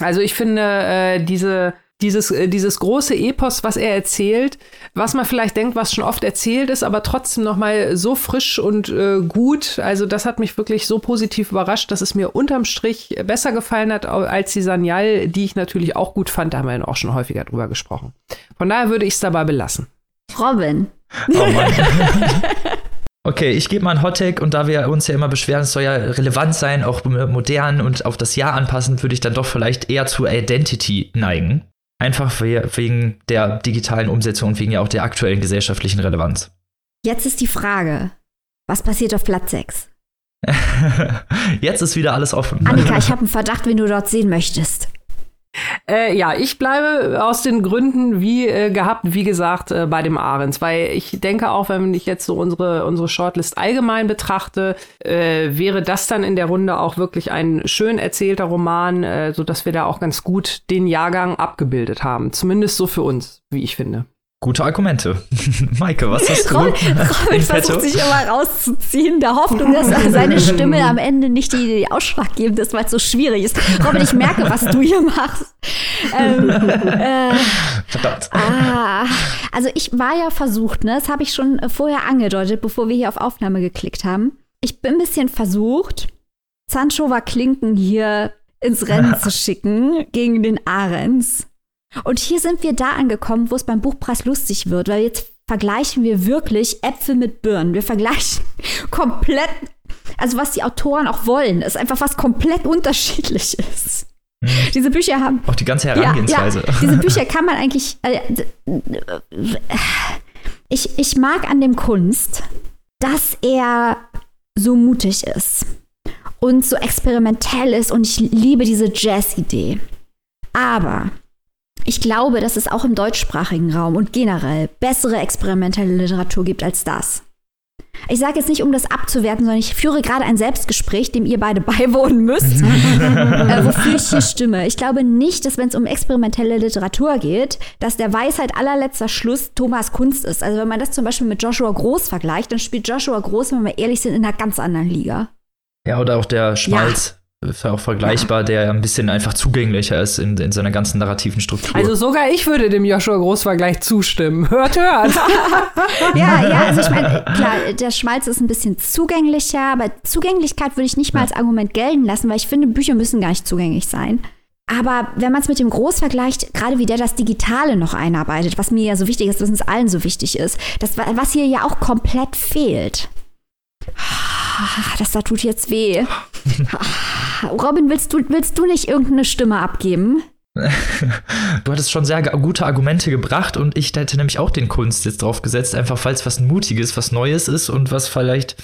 Also ich finde, äh, diese, dieses, äh, dieses große Epos, was er erzählt, was man vielleicht denkt, was schon oft erzählt ist, aber trotzdem noch mal so frisch und äh, gut. Also das hat mich wirklich so positiv überrascht, dass es mir unterm Strich besser gefallen hat als die Sanyal, die ich natürlich auch gut fand. Da haben wir ja auch schon häufiger drüber gesprochen. Von daher würde ich es dabei belassen. Robin. Oh Mann. Okay, ich gebe mal ein Hottake und da wir uns ja immer beschweren, es soll ja relevant sein, auch modern und auf das Jahr anpassend, würde ich dann doch vielleicht eher zu Identity neigen. Einfach we- wegen der digitalen Umsetzung und wegen ja auch der aktuellen gesellschaftlichen Relevanz. Jetzt ist die Frage, was passiert auf Platz 6? Jetzt ist wieder alles offen. Annika, ich habe einen Verdacht, wen du dort sehen möchtest. Äh, ja, ich bleibe aus den Gründen wie äh, gehabt, wie gesagt, äh, bei dem Ahrens, weil ich denke auch, wenn ich jetzt so unsere, unsere Shortlist allgemein betrachte, äh, wäre das dann in der Runde auch wirklich ein schön erzählter Roman, äh, so dass wir da auch ganz gut den Jahrgang abgebildet haben. Zumindest so für uns, wie ich finde. Gute Argumente. Maike, was hast du? Robin, in Robin versucht sich immer rauszuziehen, der Hoffnung, dass seine Stimme am Ende nicht die, die ausschlaggebend ist, weil es so schwierig ist. Robin, ich merke, was du hier machst. Ähm, äh, Verdammt. ah, also ich war ja versucht, ne, das habe ich schon vorher angedeutet, bevor wir hier auf Aufnahme geklickt haben. Ich bin ein bisschen versucht, Sancho Klinken hier ins Rennen zu schicken gegen den Ahrens. Und hier sind wir da angekommen, wo es beim Buchpreis lustig wird, weil jetzt vergleichen wir wirklich Äpfel mit Birnen. Wir vergleichen komplett, also was die Autoren auch wollen, ist einfach was komplett unterschiedlich ist. Diese Bücher haben Auch die ganze Herangehensweise. ja, ja. Diese Bücher kann man eigentlich. Äh, äh, ich, ich mag an dem Kunst, dass er so mutig ist und so experimentell ist und ich liebe diese Jazz-Idee. Aber ich glaube, dass es auch im deutschsprachigen Raum und generell bessere experimentelle Literatur gibt als das. Ich sage jetzt nicht, um das abzuwerten, sondern ich führe gerade ein Selbstgespräch, dem ihr beide beiwohnen müsst, äh, wofür ich hier stimme. Ich glaube nicht, dass wenn es um experimentelle Literatur geht, dass der Weisheit allerletzter Schluss Thomas Kunst ist. Also wenn man das zum Beispiel mit Joshua Groß vergleicht, dann spielt Joshua Groß, wenn wir ehrlich sind, in einer ganz anderen Liga. Ja, oder auch der Schmalz. Ja ist ja auch vergleichbar, der ein bisschen einfach zugänglicher ist in, in seiner ganzen narrativen Struktur. Also sogar ich würde dem Joshua Großvergleich zustimmen. Hört, hört. ja, ja, also ich meine, klar, der Schmalz ist ein bisschen zugänglicher, aber Zugänglichkeit würde ich nicht mal als Argument gelten lassen, weil ich finde, Bücher müssen gar nicht zugänglich sein. Aber wenn man es mit dem Groß vergleicht, gerade wie der das Digitale noch einarbeitet, was mir ja so wichtig ist, was uns allen so wichtig ist, das, was hier ja auch komplett fehlt. Das da tut jetzt weh. Robin, willst du, willst du nicht irgendeine Stimme abgeben? du hattest schon sehr gute Argumente gebracht und ich hätte nämlich auch den Kunst jetzt drauf gesetzt, einfach falls was Mutiges, was Neues ist und was vielleicht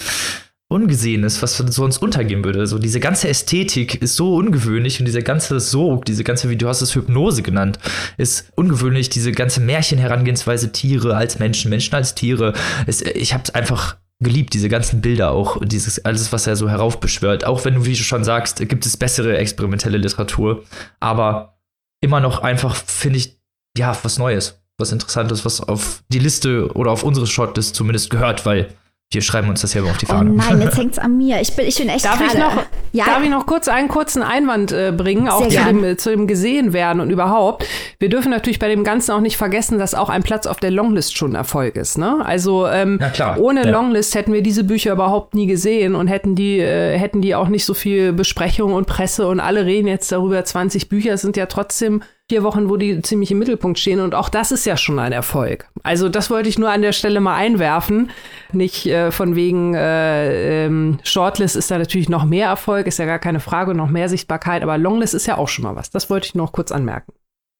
ungesehen ist, was sonst untergehen würde. So diese ganze Ästhetik ist so ungewöhnlich und dieser ganze Sog, diese ganze, wie du hast es Hypnose genannt, ist ungewöhnlich. Diese ganze Märchenherangehensweise Tiere als Menschen, Menschen als Tiere. Es, ich habe einfach geliebt, diese ganzen Bilder auch, dieses alles, was er so heraufbeschwört. Auch wenn du, wie du schon sagst, gibt es bessere experimentelle Literatur, aber immer noch einfach, finde ich, ja, was Neues, was Interessantes, was auf die Liste oder auf unsere Shortlist zumindest gehört, weil wir schreiben uns das ja auf die Fahne. Oh nein, jetzt hängt's an mir. Ich bin, ich bin echt darf ich noch, ja. Darf ich noch kurz einen kurzen Einwand äh, bringen, auch zu dem, zu dem gesehen werden und überhaupt. Wir dürfen natürlich bei dem Ganzen auch nicht vergessen, dass auch ein Platz auf der Longlist schon Erfolg ist. Ne? Also ähm, ohne ja. Longlist hätten wir diese Bücher überhaupt nie gesehen und hätten die, äh, hätten die auch nicht so viel Besprechung und Presse und alle reden jetzt darüber. 20 Bücher sind ja trotzdem vier Wochen, wo die ziemlich im Mittelpunkt stehen. Und auch das ist ja schon ein Erfolg. Also das wollte ich nur an der Stelle mal einwerfen. Nicht äh, von wegen äh, ähm, Shortlist ist da natürlich noch mehr Erfolg, ist ja gar keine Frage und noch mehr Sichtbarkeit, aber Longlist ist ja auch schon mal was. Das wollte ich noch kurz anmerken.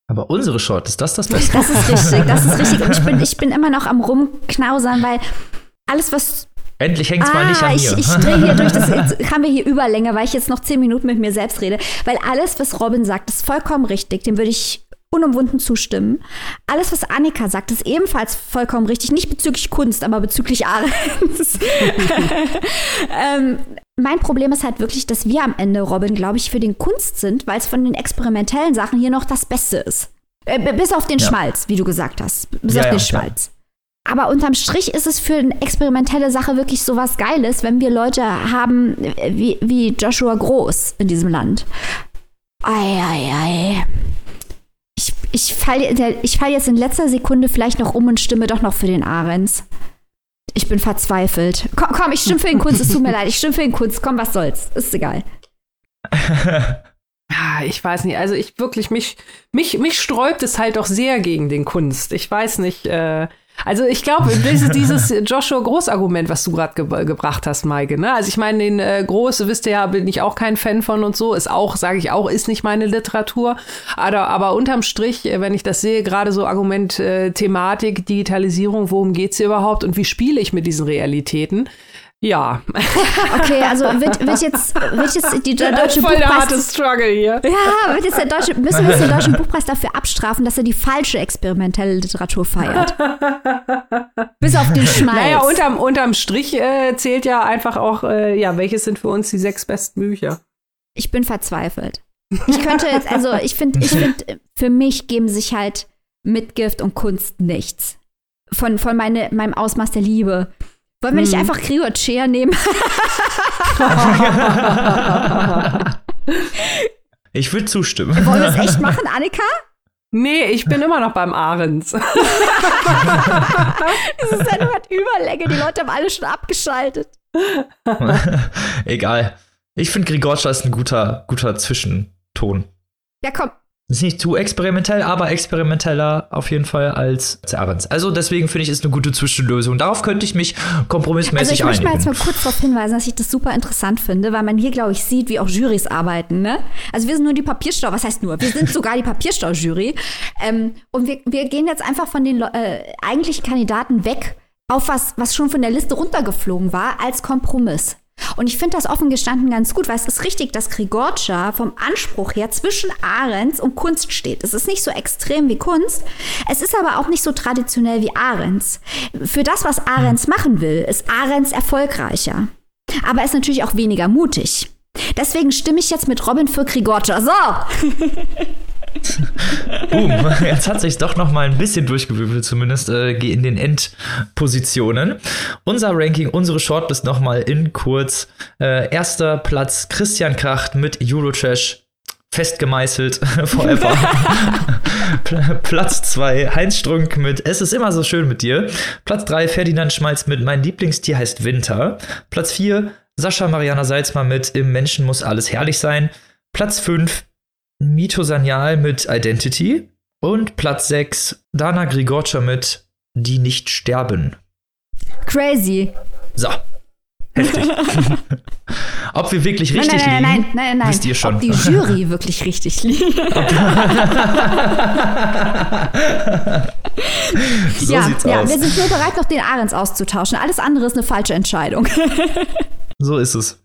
Aber unsere Short, ist das das Beste? Das ist richtig, das ist richtig. Und ich bin, ich bin immer noch am rumknausern, weil alles, was Endlich hängt es ah, mal nicht an mir. Ich, ich drehe hier durch, das jetzt haben wir hier Überlänge, weil ich jetzt noch zehn Minuten mit mir selbst rede. Weil alles, was Robin sagt, ist vollkommen richtig. Dem würde ich unumwunden zustimmen. Alles, was Annika sagt, ist ebenfalls vollkommen richtig. Nicht bezüglich Kunst, aber bezüglich Ahrens. ähm, mein Problem ist halt wirklich, dass wir am Ende, Robin, glaube ich, für den Kunst sind, weil es von den experimentellen Sachen hier noch das Beste ist. Äh, bis auf den ja. Schmalz, wie du gesagt hast. Bis ja, auf den ja, Schmalz. Aber unterm Strich ist es für eine experimentelle Sache wirklich so was Geiles, wenn wir Leute haben wie, wie Joshua Groß in diesem Land. Ei, ei, ei. Ich, ich falle ich fall jetzt in letzter Sekunde vielleicht noch um und stimme doch noch für den Ahrens. Ich bin verzweifelt. Komm, komm, ich stimme für den Kunst. Es tut mir leid. Ich stimme für den Kunst. Komm, was soll's. Ist egal. Ich weiß nicht. Also ich wirklich, mich, mich, mich sträubt es halt doch sehr gegen den Kunst. Ich weiß nicht, äh, also ich glaube, dieses, dieses Joshua Groß-Argument, was du gerade ge gebracht hast, Maike. Ne? Also ich meine, den äh, Groß, wisst ihr ja, bin ich auch kein Fan von und so. Ist auch, sage ich auch, ist nicht meine Literatur. Aber, aber unterm Strich, äh, wenn ich das sehe, gerade so Argument äh, Thematik, Digitalisierung, worum geht's hier überhaupt und wie spiele ich mit diesen Realitäten? Ja. Okay, also wird, wird, jetzt, wird jetzt die der deutsche Voll Buchpreis... der harte Struggle hier. Ja, wird jetzt der deutsche, müssen wir jetzt den deutschen Buchpreis dafür abstrafen, dass er die falsche experimentelle Literatur feiert. Bis auf den Schmalz. Naja, unterm, unterm Strich äh, zählt ja einfach auch, äh, ja, welches sind für uns die sechs besten Bücher? Ich bin verzweifelt. Ich könnte jetzt, also ich finde, ich finde, für mich geben sich halt Mitgift und Kunst nichts. Von, von meine, meinem Ausmaß der Liebe wollen wir nicht hm. einfach Gregor Chair nehmen? ich würde zustimmen. Wollen wir es echt machen, Annika? Nee, ich bin immer noch beim Ahrens. Diese Sendung hat Überlänge, die Leute haben alle schon abgeschaltet. Egal. Ich finde Grigorcha ist ein guter, guter Zwischenton. Ja, komm, ist nicht zu experimentell, aber experimenteller auf jeden Fall als Ahrens. Also deswegen finde ich, ist eine gute Zwischenlösung. Darauf könnte ich mich kompromissmäßig einigen. Also ich möchte mal jetzt mal kurz darauf hinweisen, dass ich das super interessant finde, weil man hier, glaube ich, sieht, wie auch Jurys arbeiten. Ne? Also wir sind nur die Papierstau, was heißt nur? Wir sind sogar die Papierstau-Jury. Ähm, und wir, wir gehen jetzt einfach von den äh, eigentlichen Kandidaten weg auf was, was schon von der Liste runtergeflogen war, als Kompromiss. Und ich finde das offen gestanden ganz gut, weil es ist richtig, dass Grigorcha vom Anspruch her zwischen Ahrens und Kunst steht. Es ist nicht so extrem wie Kunst, es ist aber auch nicht so traditionell wie Ahrens. Für das, was Ahrens machen will, ist Ahrens erfolgreicher. Aber er ist natürlich auch weniger mutig. Deswegen stimme ich jetzt mit Robin für Grigorcha. So! Boom, jetzt hat sich doch noch mal ein bisschen durchgewürfelt, zumindest äh, in den Endpositionen. Unser Ranking, unsere Shortlist noch mal in kurz. Äh, erster Platz Christian Kracht mit Eurotrash festgemeißelt forever. Platz 2 Heinz Strunk mit Es ist immer so schön mit dir. Platz 3 Ferdinand Schmalz mit Mein Lieblingstier heißt Winter. Platz 4 Sascha Mariana Salzmann mit Im Menschen muss alles herrlich sein. Platz 5 Mito Sanyal mit Identity und Platz 6 Dana Grigorcha mit Die nicht sterben. Crazy. So. Heftig. Ob wir wirklich richtig nein, nein, nein, liegen, nein, nein, nein. wisst ihr schon. Ob die Jury wirklich richtig liegt. so ja, sieht's ja, aus. wir sind nur bereit, noch den Ahrens auszutauschen. Alles andere ist eine falsche Entscheidung. So ist es.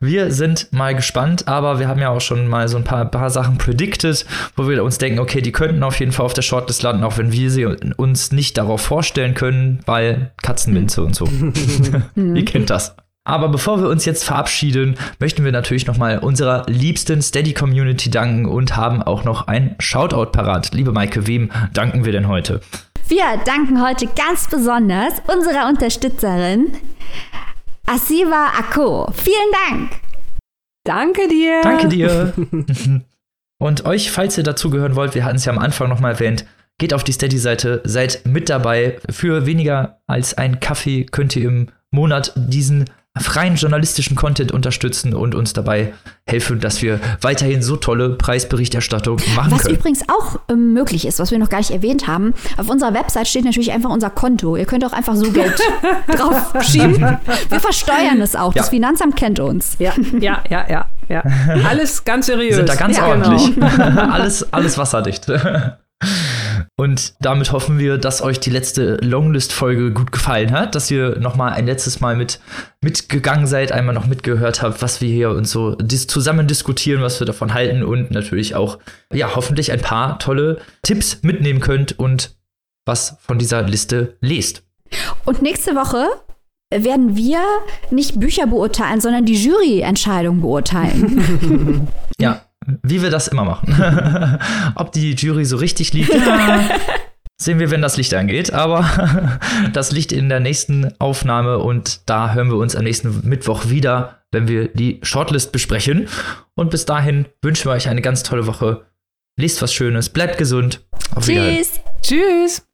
Wir sind mal gespannt, aber wir haben ja auch schon mal so ein paar, paar Sachen predicted, wo wir uns denken, okay, die könnten auf jeden Fall auf der Shortlist landen, auch wenn wir sie uns nicht darauf vorstellen können, weil Katzenminze und so. Ihr kennt das. Aber bevor wir uns jetzt verabschieden, möchten wir natürlich nochmal unserer liebsten Steady-Community danken und haben auch noch ein Shoutout parat. Liebe Maike, wem danken wir denn heute? Wir danken heute ganz besonders unserer Unterstützerin Asiva Akko. Vielen Dank. Danke dir. Danke dir. Und euch, falls ihr dazugehören wollt, wir hatten es ja am Anfang nochmal erwähnt, geht auf die Steady-Seite, seid mit dabei. Für weniger als einen Kaffee könnt ihr im Monat diesen freien journalistischen Content unterstützen und uns dabei helfen, dass wir weiterhin so tolle Preisberichterstattung machen Was können. übrigens auch ähm, möglich ist, was wir noch gar nicht erwähnt haben, auf unserer Website steht natürlich einfach unser Konto. Ihr könnt auch einfach so Geld draufschieben. Wir versteuern es auch. Ja. Das Finanzamt kennt uns. Ja, ja, ja, ja, ja. Alles ganz seriös. Wir sind da ganz ja, ordentlich. Genau. alles, alles wasserdicht. Und damit hoffen wir, dass euch die letzte Longlist-Folge gut gefallen hat, dass ihr noch mal ein letztes Mal mit mitgegangen seid, einmal noch mitgehört habt, was wir hier uns so dis zusammen diskutieren, was wir davon halten und natürlich auch, ja, hoffentlich ein paar tolle Tipps mitnehmen könnt und was von dieser Liste lest. Und nächste Woche werden wir nicht Bücher beurteilen, sondern die Juryentscheidung beurteilen. Ja, wie wir das immer machen. Ob die Jury so richtig liegt, ja, sehen wir, wenn das Licht angeht. Aber das Licht in der nächsten Aufnahme und da hören wir uns am nächsten Mittwoch wieder, wenn wir die Shortlist besprechen. Und bis dahin wünschen wir euch eine ganz tolle Woche. Lest was Schönes, bleibt gesund. Auf Wiedersehen. Tschüss. Tschüss.